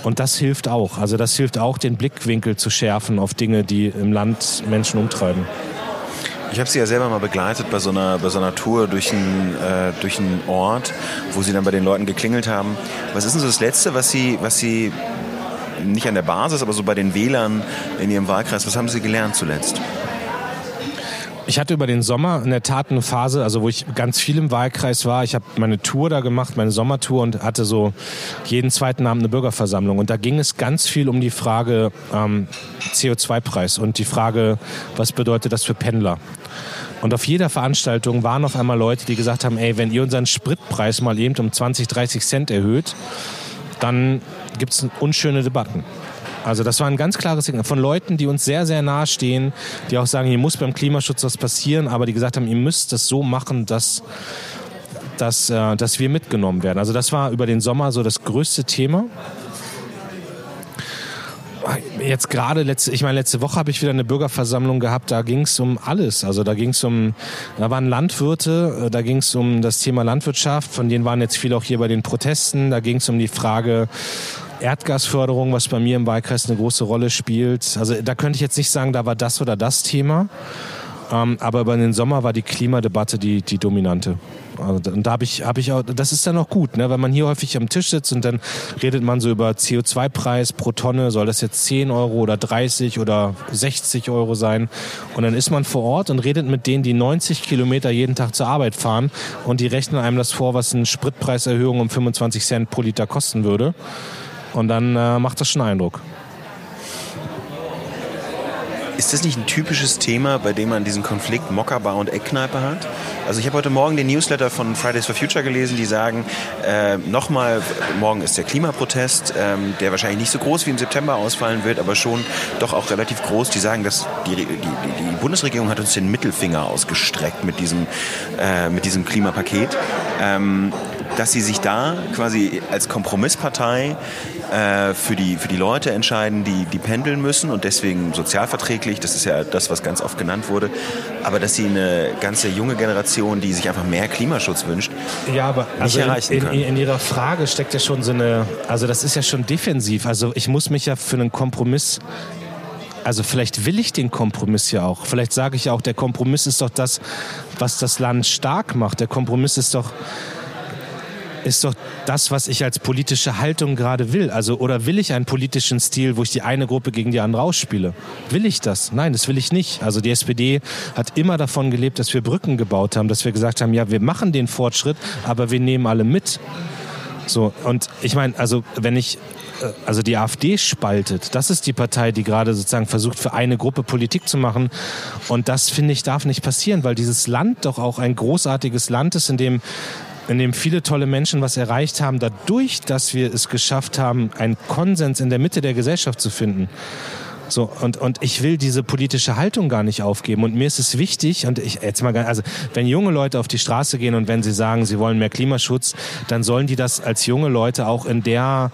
Und das hilft auch. Also das hilft auch, den Blickwinkel zu schärfen auf Dinge, die im Land Menschen umtreiben. Ich habe sie ja selber mal begleitet bei so einer, bei so einer Tour durch einen, äh, durch einen Ort, wo sie dann bei den Leuten geklingelt haben. Was ist denn so das Letzte, was sie, was sie nicht an der Basis, aber so bei den Wählern in ihrem Wahlkreis, was haben sie gelernt zuletzt? ich hatte über den Sommer in der Tat eine Phase, also wo ich ganz viel im Wahlkreis war. Ich habe meine Tour da gemacht, meine Sommertour und hatte so jeden zweiten Abend eine Bürgerversammlung. Und da ging es ganz viel um die Frage ähm, CO2-Preis und die Frage, was bedeutet das für Pendler? Und auf jeder Veranstaltung waren auf einmal Leute, die gesagt haben, ey, wenn ihr unseren Spritpreis mal eben um 20, 30 Cent erhöht, dann gibt es unschöne Debatten. Also das war ein ganz klares Signal von Leuten, die uns sehr, sehr nahe stehen, die auch sagen, hier muss beim Klimaschutz was passieren, aber die gesagt haben, ihr müsst das so machen, dass, dass, äh, dass wir mitgenommen werden. Also das war über den Sommer so das größte Thema jetzt gerade letzte, ich meine, letzte Woche habe ich wieder eine Bürgerversammlung gehabt, da ging es um alles. Also da ging es um, da waren Landwirte, äh, da ging es um das Thema Landwirtschaft, von denen waren jetzt viele auch hier bei den Protesten, da ging es um die Frage, Erdgasförderung, was bei mir im Wahlkreis eine große Rolle spielt. Also da könnte ich jetzt nicht sagen, da war das oder das Thema. Ähm, aber über den Sommer war die Klimadebatte die, die dominante. Also, und da habe ich, hab ich auch, das ist dann auch gut, ne? wenn man hier häufig am Tisch sitzt und dann redet man so über CO2-Preis pro Tonne, soll das jetzt 10 Euro oder 30 oder 60 Euro sein? Und dann ist man vor Ort und redet mit denen, die 90 Kilometer jeden Tag zur Arbeit fahren und die rechnen einem das vor, was eine Spritpreiserhöhung um 25 Cent pro Liter kosten würde. Und dann äh, macht das schon Eindruck. Ist das nicht ein typisches Thema, bei dem man diesen Konflikt Mockerbar und Eckkneipe hat? Also ich habe heute Morgen den Newsletter von Fridays for Future gelesen, die sagen, äh, nochmal, morgen ist der Klimaprotest, ähm, der wahrscheinlich nicht so groß wie im September ausfallen wird, aber schon doch auch relativ groß. Die sagen, dass die, die, die Bundesregierung hat uns den Mittelfinger ausgestreckt mit diesem, äh, mit diesem Klimapaket. Ähm, dass sie sich da quasi als Kompromisspartei äh, für, die, für die Leute entscheiden, die, die pendeln müssen und deswegen sozialverträglich, das ist ja das, was ganz oft genannt wurde, aber dass sie eine ganze junge Generation, die sich einfach mehr Klimaschutz wünscht, ja, aber nicht also erreichen in, können. In, in Ihrer Frage steckt ja schon so eine, also das ist ja schon defensiv, also ich muss mich ja für einen Kompromiss also vielleicht will ich den Kompromiss ja auch. Vielleicht sage ich auch, der Kompromiss ist doch das, was das Land stark macht. Der Kompromiss ist doch ist doch das, was ich als politische Haltung gerade will. Also, oder will ich einen politischen Stil, wo ich die eine Gruppe gegen die andere ausspiele? Will ich das? Nein, das will ich nicht. Also, die SPD hat immer davon gelebt, dass wir Brücken gebaut haben, dass wir gesagt haben, ja, wir machen den Fortschritt, aber wir nehmen alle mit. So, und ich meine, also, wenn ich äh, also die AfD spaltet. Das ist die Partei, die gerade sozusagen versucht, für eine Gruppe Politik zu machen. Und das, finde ich, darf nicht passieren, weil dieses Land doch auch ein großartiges Land ist, in dem in dem viele tolle Menschen was erreicht haben, dadurch, dass wir es geschafft haben, einen Konsens in der Mitte der Gesellschaft zu finden. So, und, und ich will diese politische Haltung gar nicht aufgeben. Und mir ist es wichtig, und ich jetzt mal, also wenn junge Leute auf die Straße gehen und wenn sie sagen, sie wollen mehr Klimaschutz, dann sollen die das als junge Leute auch in der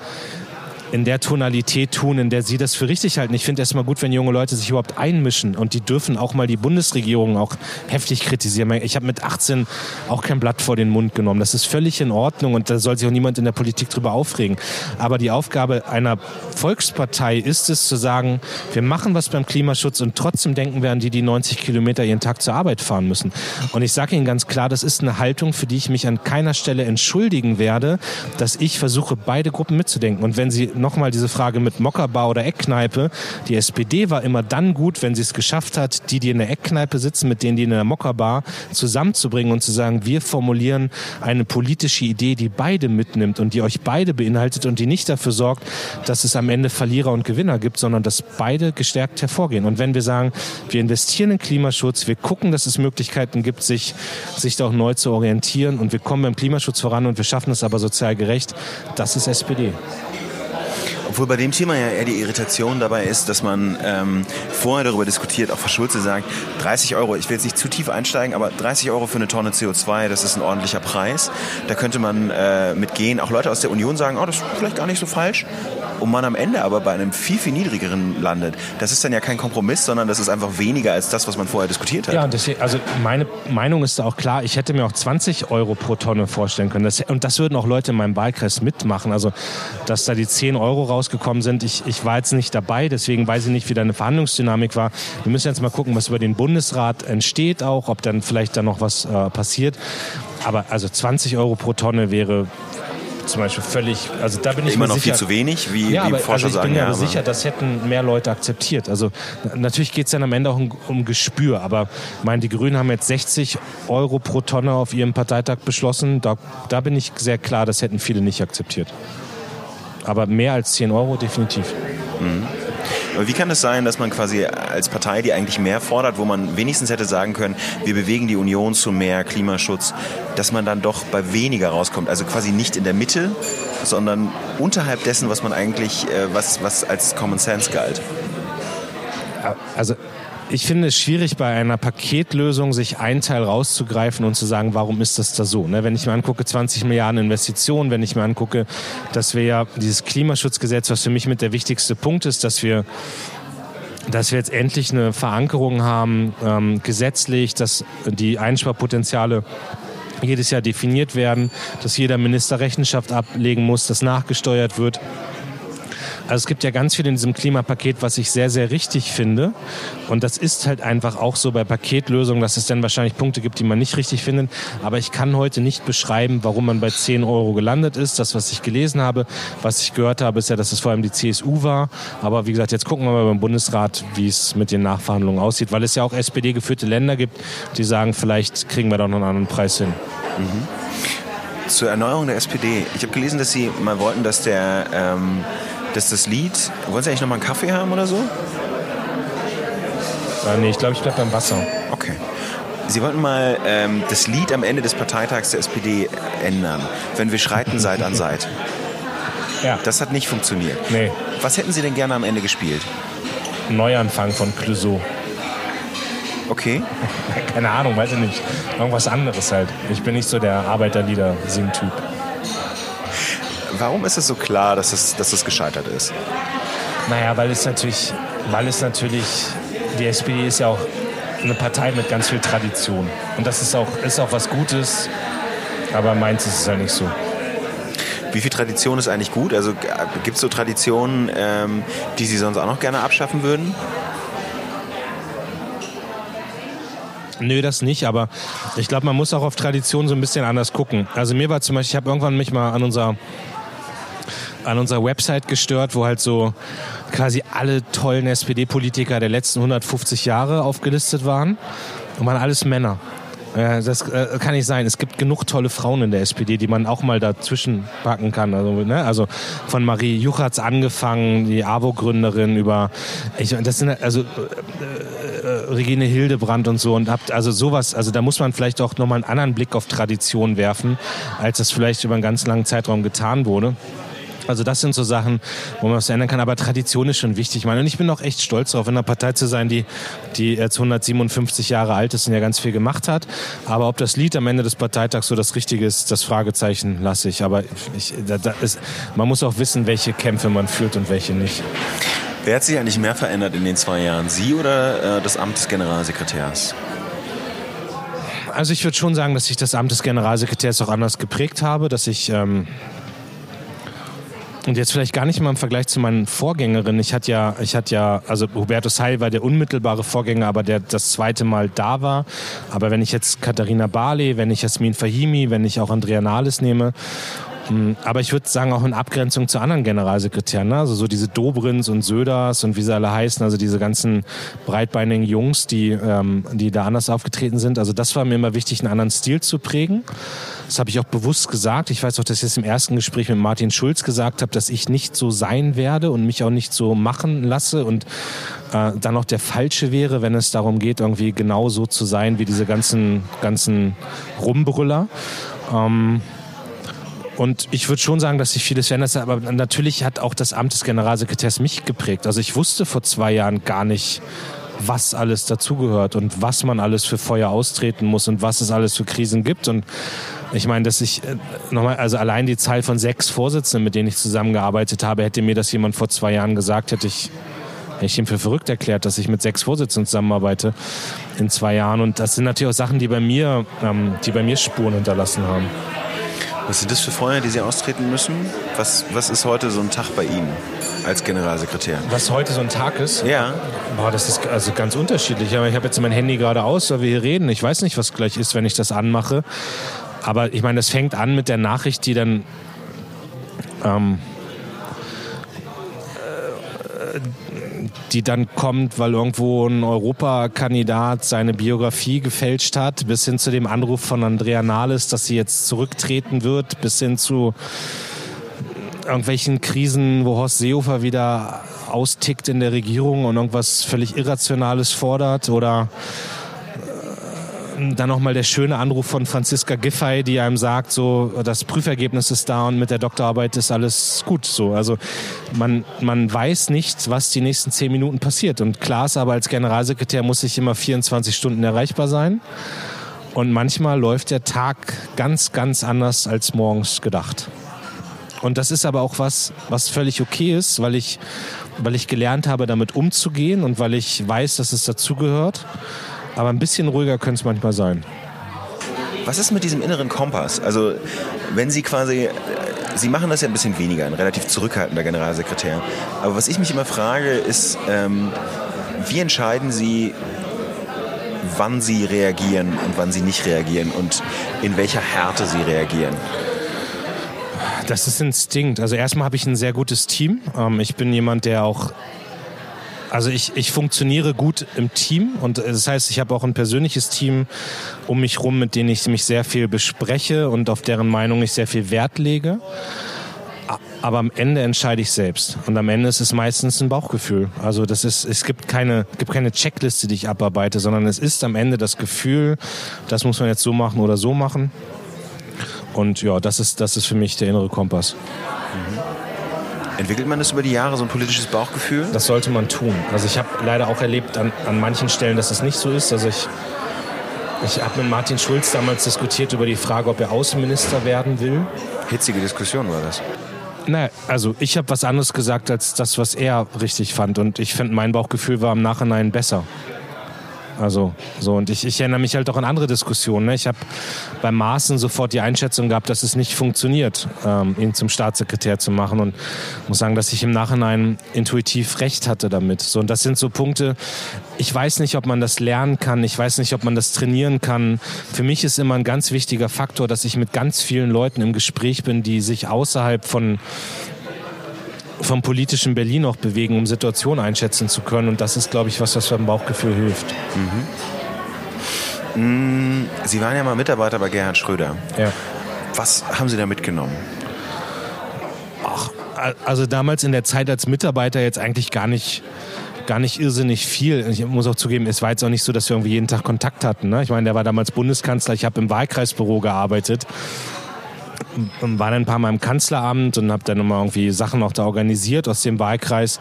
in der Tonalität tun, in der sie das für richtig halten. Ich finde erstmal gut, wenn junge Leute sich überhaupt einmischen und die dürfen auch mal die Bundesregierung auch heftig kritisieren. Ich habe mit 18 auch kein Blatt vor den Mund genommen. Das ist völlig in Ordnung und da soll sich auch niemand in der Politik drüber aufregen. Aber die Aufgabe einer Volkspartei ist es zu sagen, wir machen was beim Klimaschutz und trotzdem denken wir an die, die 90 Kilometer jeden Tag zur Arbeit fahren müssen. Und ich sage Ihnen ganz klar, das ist eine Haltung, für die ich mich an keiner Stelle entschuldigen werde, dass ich versuche, beide Gruppen mitzudenken. Und wenn Sie nochmal diese Frage mit Mockerbar oder Eckkneipe. Die SPD war immer dann gut, wenn sie es geschafft hat, die, die in der Eckkneipe sitzen, mit denen, die in der Mockerbar zusammenzubringen und zu sagen, wir formulieren eine politische Idee, die beide mitnimmt und die euch beide beinhaltet und die nicht dafür sorgt, dass es am Ende Verlierer und Gewinner gibt, sondern dass beide gestärkt hervorgehen. Und wenn wir sagen, wir investieren in Klimaschutz, wir gucken, dass es Möglichkeiten gibt, sich, sich da auch neu zu orientieren und wir kommen beim Klimaschutz voran und wir schaffen es aber sozial gerecht, das ist SPD. Obwohl bei dem Thema ja eher die Irritation dabei ist, dass man ähm, vorher darüber diskutiert, auch Frau Schulze sagt, 30 Euro, ich will jetzt nicht zu tief einsteigen, aber 30 Euro für eine Tonne CO2, das ist ein ordentlicher Preis. Da könnte man äh, mitgehen. Auch Leute aus der Union sagen, oh, das ist vielleicht gar nicht so falsch und man am Ende aber bei einem viel, viel niedrigeren landet, das ist dann ja kein Kompromiss, sondern das ist einfach weniger als das, was man vorher diskutiert hat. Ja, deswegen, also meine Meinung ist auch klar, ich hätte mir auch 20 Euro pro Tonne vorstellen können. Das, und das würden auch Leute in meinem Wahlkreis mitmachen. Also, dass da die 10 Euro rausgekommen sind, ich, ich war jetzt nicht dabei, deswegen weiß ich nicht, wie deine Verhandlungsdynamik war. Wir müssen jetzt mal gucken, was über den Bundesrat entsteht auch, ob dann vielleicht da noch was äh, passiert. Aber also 20 Euro pro Tonne wäre zum Beispiel völlig, also da bin ich Immer noch sicher, viel zu wenig, wie, ja, wie aber, Forscher also ich sagen. bin mir ja, aber sicher, das hätten mehr Leute akzeptiert. Also na- natürlich geht es dann am Ende auch um, um Gespür, aber ich meine, die Grünen haben jetzt 60 Euro pro Tonne auf ihrem Parteitag beschlossen. Da, da bin ich sehr klar, das hätten viele nicht akzeptiert. Aber mehr als 10 Euro definitiv. Aber wie kann es sein, dass man quasi als Partei, die eigentlich mehr fordert, wo man wenigstens hätte sagen können, wir bewegen die Union zu mehr Klimaschutz, dass man dann doch bei weniger rauskommt? Also quasi nicht in der Mitte, sondern unterhalb dessen, was man eigentlich, äh, was, was als Common Sense galt. Also ich finde es schwierig, bei einer Paketlösung sich einen Teil rauszugreifen und zu sagen, warum ist das da so? Ne? Wenn ich mir angucke, 20 Milliarden Investitionen, wenn ich mir angucke, dass wir ja dieses Klimaschutzgesetz, was für mich mit der wichtigste Punkt ist, dass wir dass wir jetzt endlich eine Verankerung haben, ähm, gesetzlich, dass die Einsparpotenziale jedes Jahr definiert werden, dass jeder Minister Rechenschaft ablegen muss, dass nachgesteuert wird. Also es gibt ja ganz viel in diesem Klimapaket, was ich sehr, sehr richtig finde. Und das ist halt einfach auch so bei Paketlösungen, dass es dann wahrscheinlich Punkte gibt, die man nicht richtig findet. Aber ich kann heute nicht beschreiben, warum man bei 10 Euro gelandet ist. Das, was ich gelesen habe, was ich gehört habe, ist ja, dass es vor allem die CSU war. Aber wie gesagt, jetzt gucken wir mal beim Bundesrat, wie es mit den Nachverhandlungen aussieht. Weil es ja auch SPD-geführte Länder gibt, die sagen, vielleicht kriegen wir da noch einen anderen Preis hin. Zur Erneuerung der SPD. Ich habe gelesen, dass Sie mal wollten, dass der, ähm, dass das Lied, wollen Sie eigentlich noch mal einen Kaffee haben oder so? Äh, nee, ich glaube, ich bleibe beim Wasser. Okay. Sie wollten mal ähm, das Lied am Ende des Parteitags der SPD ändern. Wenn wir schreiten Seit an Seit. Ja, Das hat nicht funktioniert. nee. Was hätten Sie denn gerne am Ende gespielt? Neuanfang von Clouseau. Okay. Keine Ahnung, weiß ich nicht. Irgendwas anderes halt. Ich bin nicht so der Arbeiterlieder-Sing-Typ. Warum ist es so klar, dass es, dass es gescheitert ist? Naja, weil es natürlich, weil es natürlich, die SPD ist ja auch eine Partei mit ganz viel Tradition. Und das ist auch, ist auch was Gutes, aber meins ist es halt nicht so. Wie viel Tradition ist eigentlich gut? Also gibt es so Traditionen, ähm, die Sie sonst auch noch gerne abschaffen würden? Nö, das nicht, aber ich glaube, man muss auch auf Tradition so ein bisschen anders gucken. Also mir war zum Beispiel, ich habe irgendwann mich mal an unserer an unserer Website gestört, wo halt so quasi alle tollen SPD-Politiker der letzten 150 Jahre aufgelistet waren. Und waren alles Männer. Äh, Das äh, kann nicht sein. Es gibt genug tolle Frauen in der SPD, die man auch mal dazwischen packen kann. Also, ne? also von Marie Juchatz angefangen, die AWO-Gründerin über, ich, das sind also äh, Regine Hildebrand und so und habt also sowas, also da muss man vielleicht auch nochmal einen anderen Blick auf Tradition werfen, als das vielleicht über einen ganz langen Zeitraum getan wurde. Also das sind so Sachen, wo man was ändern kann. Aber Tradition ist schon wichtig. Ich meine, und ich bin auch echt stolz darauf, in einer Partei zu sein, die, die jetzt 157 Jahre alt ist und ja ganz viel gemacht hat. Aber ob das Lied am Ende des Parteitags so das Richtige ist, das Fragezeichen lasse ich. Aber ich, da, da ist, man muss auch wissen, welche Kämpfe man führt und welche nicht. Wer hat sich eigentlich mehr verändert in den zwei Jahren? Sie oder äh, das Amt des Generalsekretärs? Also ich würde schon sagen, dass ich das Amt des Generalsekretärs auch anders geprägt habe, dass ich ähm, und jetzt vielleicht gar nicht mal im Vergleich zu meinen Vorgängerinnen. Ich hatte ja, ich hatte ja, also Hubertus Heil war der unmittelbare Vorgänger, aber der das zweite Mal da war. Aber wenn ich jetzt Katharina Barley, wenn ich Jasmin Fahimi, wenn ich auch Andrea Nahles nehme, aber ich würde sagen, auch in Abgrenzung zu anderen Generalsekretären, ne? also so diese Dobrins und Söders und wie sie alle heißen, also diese ganzen breitbeinigen Jungs, die, ähm, die da anders aufgetreten sind. Also das war mir immer wichtig, einen anderen Stil zu prägen. Das habe ich auch bewusst gesagt. Ich weiß auch, dass ich es im ersten Gespräch mit Martin Schulz gesagt habe, dass ich nicht so sein werde und mich auch nicht so machen lasse und äh, dann auch der Falsche wäre, wenn es darum geht, irgendwie genau so zu sein wie diese ganzen, ganzen Rumbrüller. Ähm, und ich würde schon sagen, dass sich vieles verändert hat, aber natürlich hat auch das Amt des Generalsekretärs mich geprägt. Also ich wusste vor zwei Jahren gar nicht, was alles dazugehört und was man alles für Feuer austreten muss und was es alles für Krisen gibt. Und ich meine, dass ich äh, nochmal, also allein die Zahl von sechs Vorsitzenden, mit denen ich zusammengearbeitet habe, hätte mir das jemand vor zwei Jahren gesagt, hätte ich, hätte ich ihm für verrückt erklärt, dass ich mit sechs Vorsitzenden zusammenarbeite in zwei Jahren. Und das sind natürlich auch Sachen, die bei mir, ähm, die bei mir Spuren hinterlassen haben. Was sind das für Feuer, die Sie austreten müssen? Was, was ist heute so ein Tag bei Ihnen als Generalsekretär? Was heute so ein Tag ist? Ja, Boah, das ist also ganz unterschiedlich. Aber ich habe jetzt mein Handy gerade aus, weil wir hier reden. Ich weiß nicht, was gleich ist, wenn ich das anmache. Aber ich meine, das fängt an mit der Nachricht, die dann ähm, äh, die dann kommt, weil irgendwo ein Europakandidat seine Biografie gefälscht hat, bis hin zu dem Anruf von Andrea Nahles, dass sie jetzt zurücktreten wird, bis hin zu irgendwelchen Krisen, wo Horst Seehofer wieder austickt in der Regierung und irgendwas völlig Irrationales fordert oder dann nochmal der schöne Anruf von Franziska Giffey, die einem sagt, so das Prüfergebnis ist da und mit der Doktorarbeit ist alles gut. So, also man, man weiß nicht, was die nächsten zehn Minuten passiert. Und Klaas aber als Generalsekretär muss ich immer 24 Stunden erreichbar sein. Und manchmal läuft der Tag ganz, ganz anders als morgens gedacht. Und das ist aber auch was, was völlig okay ist, weil ich, weil ich gelernt habe, damit umzugehen und weil ich weiß, dass es dazugehört. Aber ein bisschen ruhiger könnte es manchmal sein. Was ist mit diesem inneren Kompass? Also, wenn Sie quasi, Sie machen das ja ein bisschen weniger, ein relativ zurückhaltender Generalsekretär. Aber was ich mich immer frage, ist, ähm, wie entscheiden Sie, wann Sie reagieren und wann Sie nicht reagieren und in welcher Härte Sie reagieren? Das ist Instinkt. Also erstmal habe ich ein sehr gutes Team. Ähm, ich bin jemand, der auch also ich, ich funktioniere gut im Team und das heißt, ich habe auch ein persönliches Team um mich rum, mit denen ich mich sehr viel bespreche und auf deren Meinung ich sehr viel Wert lege. Aber am Ende entscheide ich selbst. Und am Ende ist es meistens ein Bauchgefühl. Also das ist, es gibt keine, gibt keine Checkliste, die ich abarbeite, sondern es ist am Ende das Gefühl, das muss man jetzt so machen oder so machen. Und ja, das ist, das ist für mich der innere Kompass. Mhm. Entwickelt man das über die Jahre, so ein politisches Bauchgefühl? Das sollte man tun. Also ich habe leider auch erlebt an, an manchen Stellen, dass es nicht so ist. Also ich, ich habe mit Martin Schulz damals diskutiert über die Frage, ob er Außenminister werden will. Hitzige Diskussion war das. Naja, also ich habe was anderes gesagt als das, was er richtig fand. Und ich finde, mein Bauchgefühl war im Nachhinein besser. Also so und ich, ich erinnere mich halt auch an andere Diskussionen. Ne? Ich habe beim Maaßen sofort die Einschätzung gehabt, dass es nicht funktioniert, ähm, ihn zum Staatssekretär zu machen und muss sagen, dass ich im Nachhinein intuitiv recht hatte damit. So und das sind so Punkte. Ich weiß nicht, ob man das lernen kann. Ich weiß nicht, ob man das trainieren kann. Für mich ist immer ein ganz wichtiger Faktor, dass ich mit ganz vielen Leuten im Gespräch bin, die sich außerhalb von vom politischen Berlin auch bewegen, um Situationen einschätzen zu können. Und das ist, glaube ich, was, was beim Bauchgefühl hilft. Mhm. Mm, Sie waren ja mal Mitarbeiter bei Gerhard Schröder. Ja. Was haben Sie da mitgenommen? Ach, also damals in der Zeit als Mitarbeiter jetzt eigentlich gar nicht gar nicht irrsinnig viel. Ich muss auch zugeben, es war jetzt auch nicht so, dass wir irgendwie jeden Tag Kontakt hatten. Ne? Ich meine, der war damals Bundeskanzler, ich habe im Wahlkreisbüro gearbeitet war dann ein paar Mal im Kanzleramt und habe dann nochmal irgendwie Sachen auch da organisiert aus dem Wahlkreis.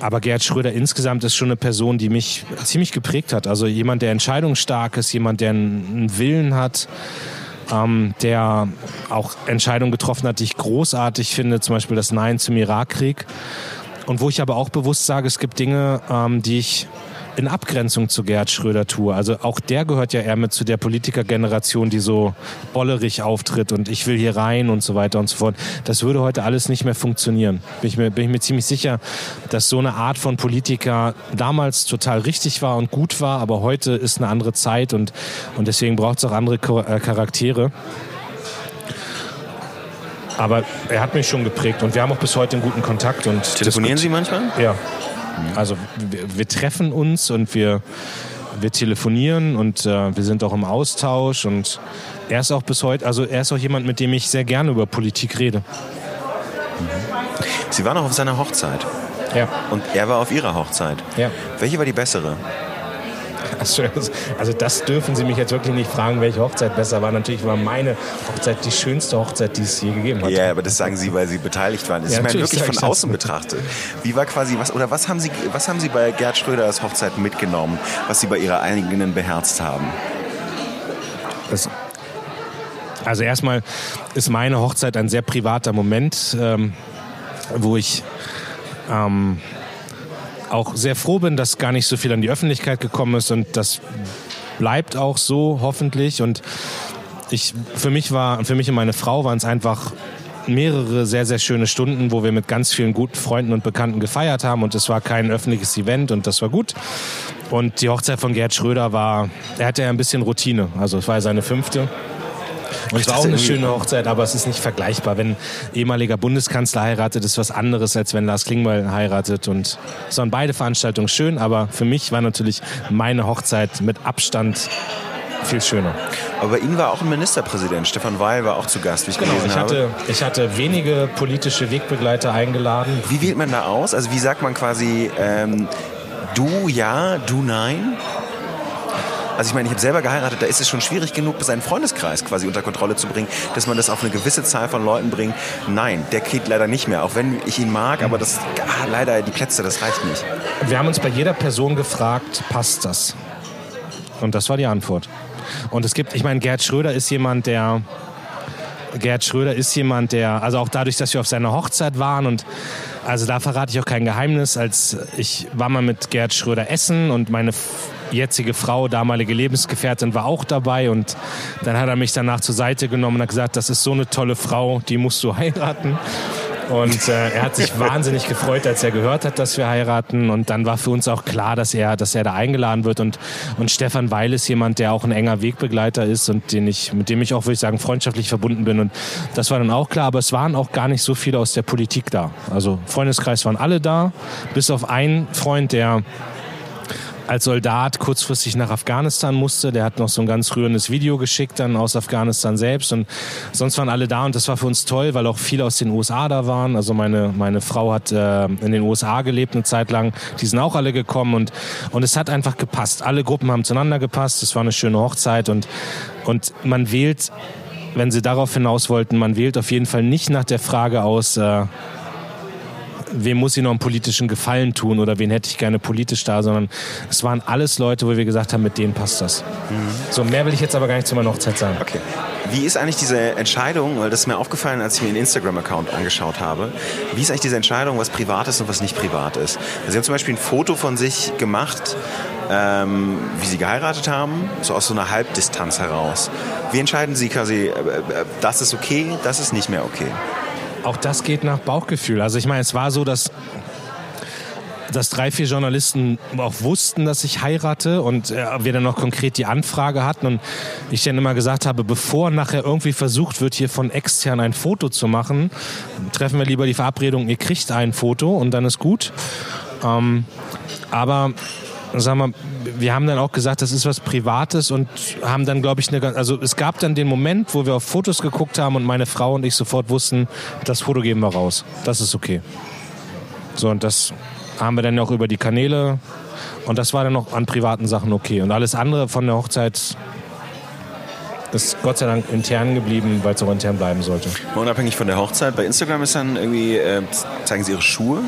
Aber Gerhard Schröder insgesamt ist schon eine Person, die mich ziemlich geprägt hat. Also jemand, der entscheidungsstark ist, jemand, der einen Willen hat, ähm, der auch Entscheidungen getroffen hat, die ich großartig finde, zum Beispiel das Nein zum Irakkrieg. Und wo ich aber auch bewusst sage, es gibt Dinge, ähm, die ich in Abgrenzung zu Gerhard Schröder tue. Also auch der gehört ja eher mit zu der Politikergeneration, die so bollerig auftritt und ich will hier rein und so weiter und so fort. Das würde heute alles nicht mehr funktionieren. Bin ich mir, bin ich mir ziemlich sicher, dass so eine Art von Politiker damals total richtig war und gut war, aber heute ist eine andere Zeit und, und deswegen braucht es auch andere äh, Charaktere. Aber er hat mich schon geprägt und wir haben auch bis heute einen guten Kontakt. Und Telefonieren Sie manchmal? Ja. Also wir, wir treffen uns und wir, wir telefonieren und äh, wir sind auch im Austausch und er ist auch bis heute, also er ist auch jemand, mit dem ich sehr gerne über Politik rede. Sie waren auch auf seiner Hochzeit. Ja. Und er war auf Ihrer Hochzeit. Ja. Welche war die bessere? Also das dürfen Sie mich jetzt wirklich nicht fragen, welche Hochzeit besser war. Natürlich war meine Hochzeit die schönste Hochzeit, die es je gegeben hat. Ja, aber das sagen Sie, weil Sie beteiligt waren. Das ja, ist meine wirklich von außen betrachtet. Wie war quasi was oder was haben Sie was haben Sie bei Gerd Schröders Hochzeit mitgenommen, was Sie bei Ihrer eigenen beherzt haben? Das also erstmal ist meine Hochzeit ein sehr privater Moment, ähm, wo ich ähm, auch sehr froh bin, dass gar nicht so viel an die Öffentlichkeit gekommen ist und das bleibt auch so hoffentlich und ich für mich war für mich und meine Frau waren es einfach mehrere sehr, sehr schöne Stunden, wo wir mit ganz vielen guten Freunden und Bekannten gefeiert haben und es war kein öffentliches Event und das war gut. Und die Hochzeit von Gerd Schröder war, er hatte ja ein bisschen Routine, also es war seine fünfte. Und es war auch eine schöne Hochzeit, aber es ist nicht vergleichbar. Wenn ehemaliger Bundeskanzler heiratet, ist was anderes, als wenn Lars Klingbeil heiratet. Und es waren beide Veranstaltungen schön, aber für mich war natürlich meine Hochzeit mit Abstand viel schöner. Aber bei Ihnen war auch ein Ministerpräsident, Stefan Weil war auch zu Gast, wie ich genau, gelesen ich hatte, habe. Ich hatte wenige politische Wegbegleiter eingeladen. Wie wählt man da aus? Also wie sagt man quasi ähm, du ja, du nein? Also ich meine, ich habe selber geheiratet, da ist es schon schwierig genug, seinen Freundeskreis quasi unter Kontrolle zu bringen, dass man das auf eine gewisse Zahl von Leuten bringt. Nein, der geht leider nicht mehr, auch wenn ich ihn mag, aber das ah, leider die Plätze, das reicht nicht. Wir haben uns bei jeder Person gefragt, passt das? Und das war die Antwort. Und es gibt, ich meine, Gerd Schröder ist jemand, der Gerd Schröder ist jemand, der, also auch dadurch, dass wir auf seiner Hochzeit waren und also da verrate ich auch kein Geheimnis, als ich war mal mit Gerd Schröder essen und meine jetzige Frau, damalige Lebensgefährtin, war auch dabei und dann hat er mich danach zur Seite genommen und hat gesagt, das ist so eine tolle Frau, die musst du heiraten. Und äh, er hat sich wahnsinnig gefreut, als er gehört hat, dass wir heiraten. Und dann war für uns auch klar, dass er, dass er da eingeladen wird. Und, und Stefan Weil ist jemand, der auch ein enger Wegbegleiter ist und den ich, mit dem ich auch, würde ich sagen, freundschaftlich verbunden bin. Und das war dann auch klar. Aber es waren auch gar nicht so viele aus der Politik da. Also Freundeskreis waren alle da, bis auf einen Freund, der als Soldat kurzfristig nach Afghanistan musste. Der hat noch so ein ganz rührendes Video geschickt dann aus Afghanistan selbst und sonst waren alle da und das war für uns toll, weil auch viele aus den USA da waren. Also meine, meine Frau hat äh, in den USA gelebt eine Zeit lang. Die sind auch alle gekommen und, und es hat einfach gepasst. Alle Gruppen haben zueinander gepasst. Es war eine schöne Hochzeit und, und man wählt wenn Sie darauf hinaus wollten, man wählt auf jeden Fall nicht nach der Frage aus, äh, wem muss ich noch einen politischen Gefallen tun oder wen hätte ich gerne politisch da, sondern es waren alles Leute, wo wir gesagt haben, mit denen passt das. Mhm. So, mehr will ich jetzt aber gar nicht zu meiner Hochzeit sagen. Okay. Wie ist eigentlich diese Entscheidung, weil das ist mir aufgefallen, als ich mir den Instagram-Account angeschaut habe, wie ist eigentlich diese Entscheidung, was privat ist und was nicht privat ist? Also Sie haben zum Beispiel ein Foto von sich gemacht, ähm, wie Sie geheiratet haben, so aus so einer Halbdistanz heraus. Wie entscheiden Sie quasi, äh, äh das ist okay, das ist nicht mehr okay? Auch das geht nach Bauchgefühl. Also ich meine, es war so, dass dass drei, vier Journalisten auch wussten, dass ich heirate und äh, wir dann noch konkret die Anfrage hatten und ich dann immer gesagt habe, bevor nachher irgendwie versucht wird, hier von extern ein Foto zu machen, treffen wir lieber die Verabredung, ihr kriegt ein Foto und dann ist gut. Ähm, aber sagen wir, wir haben dann auch gesagt, das ist was Privates und haben dann, glaube ich, eine, also es gab dann den Moment, wo wir auf Fotos geguckt haben und meine Frau und ich sofort wussten, das Foto geben wir raus. Das ist okay. So, und das haben wir dann auch über die Kanäle und das war dann noch an privaten Sachen okay. Und alles andere von der Hochzeit ist Gott sei Dank intern geblieben, weil es auch intern bleiben sollte. Unabhängig von der Hochzeit, bei Instagram ist dann irgendwie, äh, zeigen Sie Ihre Schuhe?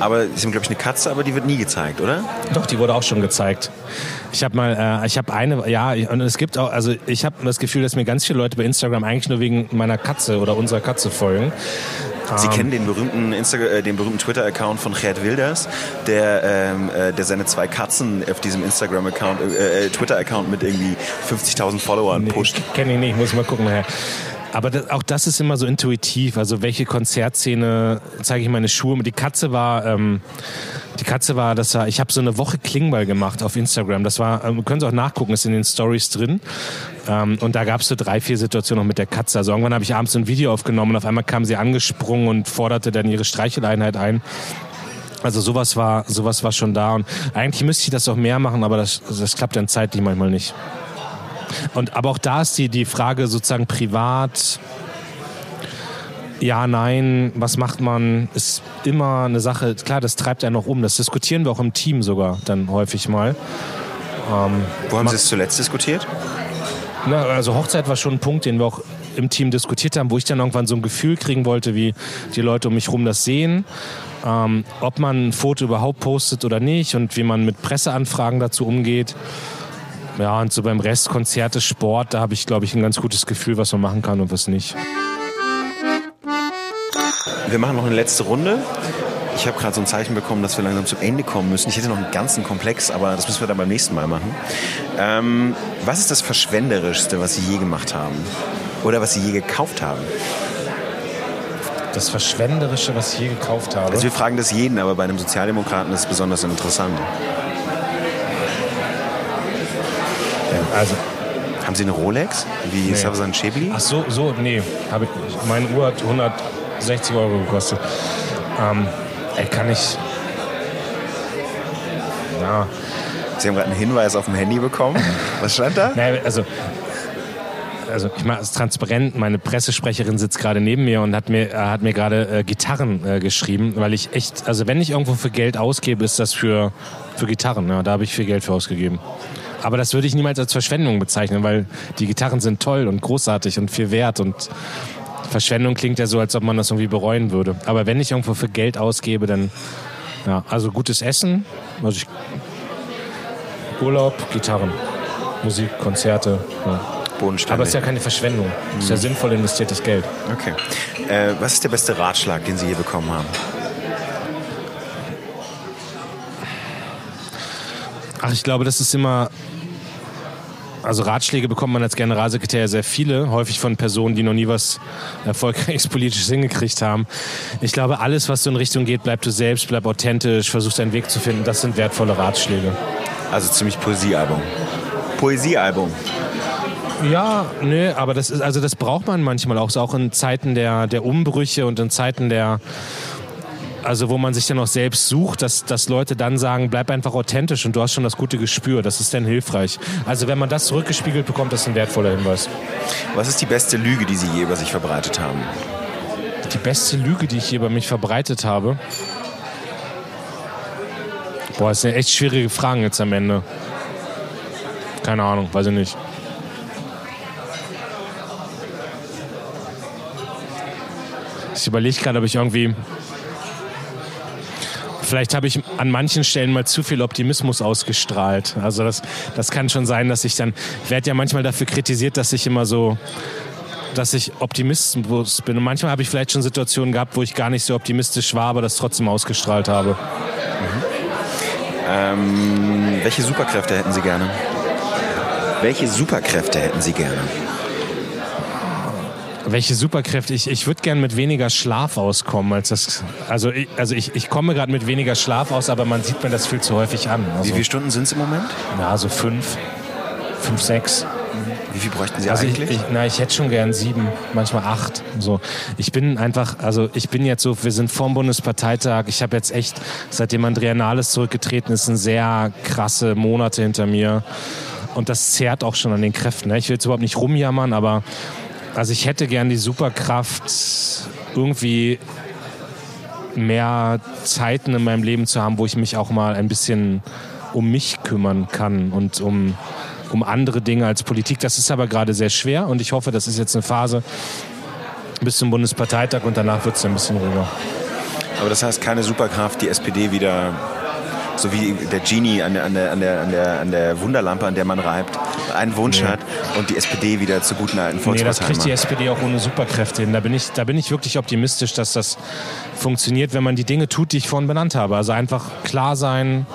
Aber sie haben, glaube ich, eine Katze, aber die wird nie gezeigt, oder? Doch, die wurde auch schon gezeigt. Ich habe mal, äh, ich habe eine, ja, und es gibt auch, also ich habe das Gefühl, dass mir ganz viele Leute bei Instagram eigentlich nur wegen meiner Katze oder unserer Katze folgen. Sie ähm, kennen den berühmten, äh, den berühmten Twitter-Account von Gerd Wilders, der, ähm, äh, der seine zwei Katzen auf diesem Instagram-Account, äh, äh Twitter-Account mit irgendwie 50.000 Followern nee, pusht. Kenne ich nicht, muss ich mal gucken nachher. Aber das, auch das ist immer so intuitiv. Also welche Konzertszene zeige ich meine Schuhe? Die Katze war, ähm, die Katze war, das war, ich habe so eine Woche Klingbeil gemacht auf Instagram. Das war, ähm, können Sie auch nachgucken, ist in den Stories drin. Ähm, und da gab es so drei, vier Situationen noch mit der Katze. Also irgendwann habe ich abends ein Video aufgenommen und auf einmal kam sie angesprungen und forderte dann ihre Streicheleinheit ein. Also sowas war, sowas war schon da und eigentlich müsste ich das auch mehr machen, aber das, das klappt dann zeitlich manchmal nicht. Und, aber auch da ist die, die Frage sozusagen privat, ja, nein, was macht man, ist immer eine Sache, klar, das treibt einen noch um. Das diskutieren wir auch im Team sogar dann häufig mal. Ähm, Wo haben Sie es zuletzt diskutiert? Na, also Hochzeit war schon ein Punkt, den wir auch im Team diskutiert haben, wo ich dann irgendwann so ein Gefühl kriegen wollte, wie die Leute um mich herum das sehen. Ähm, ob man ein Foto überhaupt postet oder nicht und wie man mit Presseanfragen dazu umgeht. Ja, und so beim Rest Konzerte, Sport, da habe ich, glaube ich, ein ganz gutes Gefühl, was man machen kann und was nicht. Wir machen noch eine letzte Runde. Ich habe gerade so ein Zeichen bekommen, dass wir langsam zum Ende kommen müssen. Ich hätte noch einen ganzen Komplex, aber das müssen wir dann beim nächsten Mal machen. Ähm, was ist das Verschwenderischste, was Sie je gemacht haben? Oder was Sie je gekauft haben? Das Verschwenderische, was ich je gekauft habe? Also wir fragen das jeden, aber bei einem Sozialdemokraten ist es besonders interessant. Also Haben Sie eine Rolex? Wie Nee. Savazan Chebli? Ach so, so, nee, habe ich nicht. Meine Uhr hat 160 Euro gekostet. Ähm, ey, kann ich. Ja, Sie haben gerade einen Hinweis auf dem Handy bekommen. Was stand da? naja, also. Also ich mache es transparent, meine Pressesprecherin sitzt gerade neben mir und hat mir, äh, hat mir gerade äh, Gitarren äh, geschrieben, weil ich echt, also wenn ich irgendwo für Geld ausgebe, ist das für, für Gitarren. Ja, da habe ich viel Geld für ausgegeben. Aber das würde ich niemals als Verschwendung bezeichnen, weil die Gitarren sind toll und großartig und viel wert und Verschwendung klingt ja so, als ob man das irgendwie bereuen würde. Aber wenn ich irgendwo für Geld ausgebe, dann ja, also gutes Essen, also ich, Urlaub, Gitarren, Musik, Konzerte. Ja. Aber es ist ja keine Verschwendung. Es ist ja sinnvoll investiertes Geld. Okay. Äh, was ist der beste Ratschlag, den Sie je bekommen haben? Ach, ich glaube, das ist immer. Also Ratschläge bekommt man als Generalsekretär sehr viele, häufig von Personen, die noch nie was erfolgreiches politisches hingekriegt haben. Ich glaube, alles, was so in Richtung geht, bleib du selbst, bleib authentisch, versuch deinen Weg zu finden, das sind wertvolle Ratschläge. Also ziemlich Poesiealbum. Poesiealbum. Ja, nö, aber das ist, also das braucht man manchmal auch, so auch in Zeiten der, der Umbrüche und in Zeiten der, also wo man sich dann auch selbst sucht, dass, dass Leute dann sagen, bleib einfach authentisch und du hast schon das gute Gespür, das ist dann hilfreich. Also wenn man das zurückgespiegelt bekommt, das ist ein wertvoller Hinweis. Was ist die beste Lüge, die Sie je über sich verbreitet haben? Die beste Lüge, die ich hier über mich verbreitet habe. Boah, das sind echt schwierige Fragen jetzt am Ende. Keine Ahnung, weiß ich nicht. Ich überlege gerade, ob ich irgendwie. Vielleicht habe ich an manchen Stellen mal zu viel Optimismus ausgestrahlt. Also das, das kann schon sein, dass ich dann. Werde ja manchmal dafür kritisiert, dass ich immer so dass ich optimistisch bin. Und manchmal habe ich vielleicht schon Situationen gehabt, wo ich gar nicht so optimistisch war, aber das trotzdem ausgestrahlt habe. Ähm, welche Superkräfte hätten Sie gerne? Welche Superkräfte hätten Sie gerne? Welche Superkräfte? Ich, ich würde gern mit weniger Schlaf auskommen als das. Also ich, also ich, ich komme gerade mit weniger Schlaf aus, aber man sieht mir das viel zu häufig an. Wie Also, viele Stunden sind es im Moment? ja, so fünf, fünf, sechs. Wie viel bräuchten Sie Also ich, eigentlich? ich, na, ich hätte schon gern sieben, manchmal acht. So, ich bin einfach, also ich bin jetzt so, wir sind vorm Bundesparteitag. Ich habe jetzt echt, seitdem Andrea Nahles zurückgetreten ist, sind sehr krasse Monate hinter mir. Und das zehrt auch schon an den Kräften. Ne? Ich will jetzt überhaupt nicht rumjammern, aber also ich hätte gern die Superkraft, irgendwie mehr Zeiten in meinem Leben zu haben, wo ich mich auch mal ein bisschen um mich kümmern kann und um, um andere Dinge als Politik. Das ist aber gerade sehr schwer und ich hoffe, das ist jetzt eine Phase bis zum Bundesparteitag und danach wird es ein bisschen ruhiger. Aber das heißt keine Superkraft, die SPD wieder, so wie der Genie an der, an der, an der, an der, an der Wunderlampe, an der man reibt, einen Wunsch Nee. hat und die SPD wieder zu guten alten Nee, das kriegt die. SPD auch ohne Superkräfte hin. Da bin, ich, da bin ich wirklich optimistisch, dass das funktioniert, wenn man die Dinge tut, die ich vorhin benannt habe. Also einfach klar sein,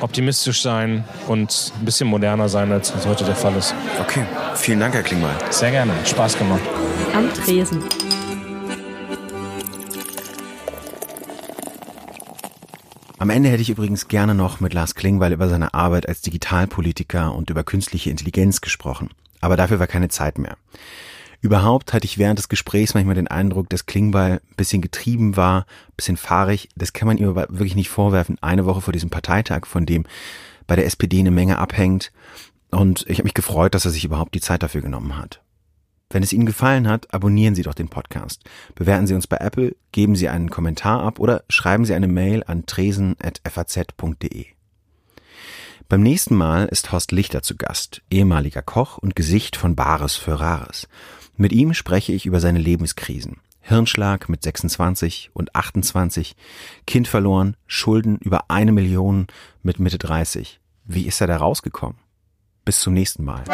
optimistisch sein und ein bisschen moderner sein, als es heute der Fall ist. Okay, vielen Dank, Herr Klingbeil. Sehr gerne, Spaß gemacht. Am Tresen. Am Ende hätte ich übrigens gerne noch mit Lars Klingbeil über seine Arbeit als Digitalpolitiker und über künstliche Intelligenz gesprochen. Aber dafür war keine Zeit mehr. Überhaupt hatte ich während des Gesprächs manchmal den Eindruck, dass Klingbeil ein bisschen getrieben war, ein bisschen fahrig. Das kann man ihm aber wirklich nicht vorwerfen. Eine Woche vor diesem Parteitag, von dem bei der SPD eine Menge abhängt. Und ich habe mich gefreut, dass er sich überhaupt die Zeit dafür genommen hat. Wenn es Ihnen gefallen hat, abonnieren Sie doch den Podcast. Bewerten Sie uns bei Apple, geben Sie einen Kommentar ab oder schreiben Sie eine Mail an tresen.faz.de. Beim nächsten Mal ist Horst Lichter zu Gast, ehemaliger Koch und Gesicht von Bares für Rares. Mit ihm spreche ich über seine Lebenskrisen. Hirnschlag mit 26 und 28, Kind verloren, Schulden über eine Million mit Mitte 30. Wie ist er da rausgekommen? Bis zum nächsten Mal.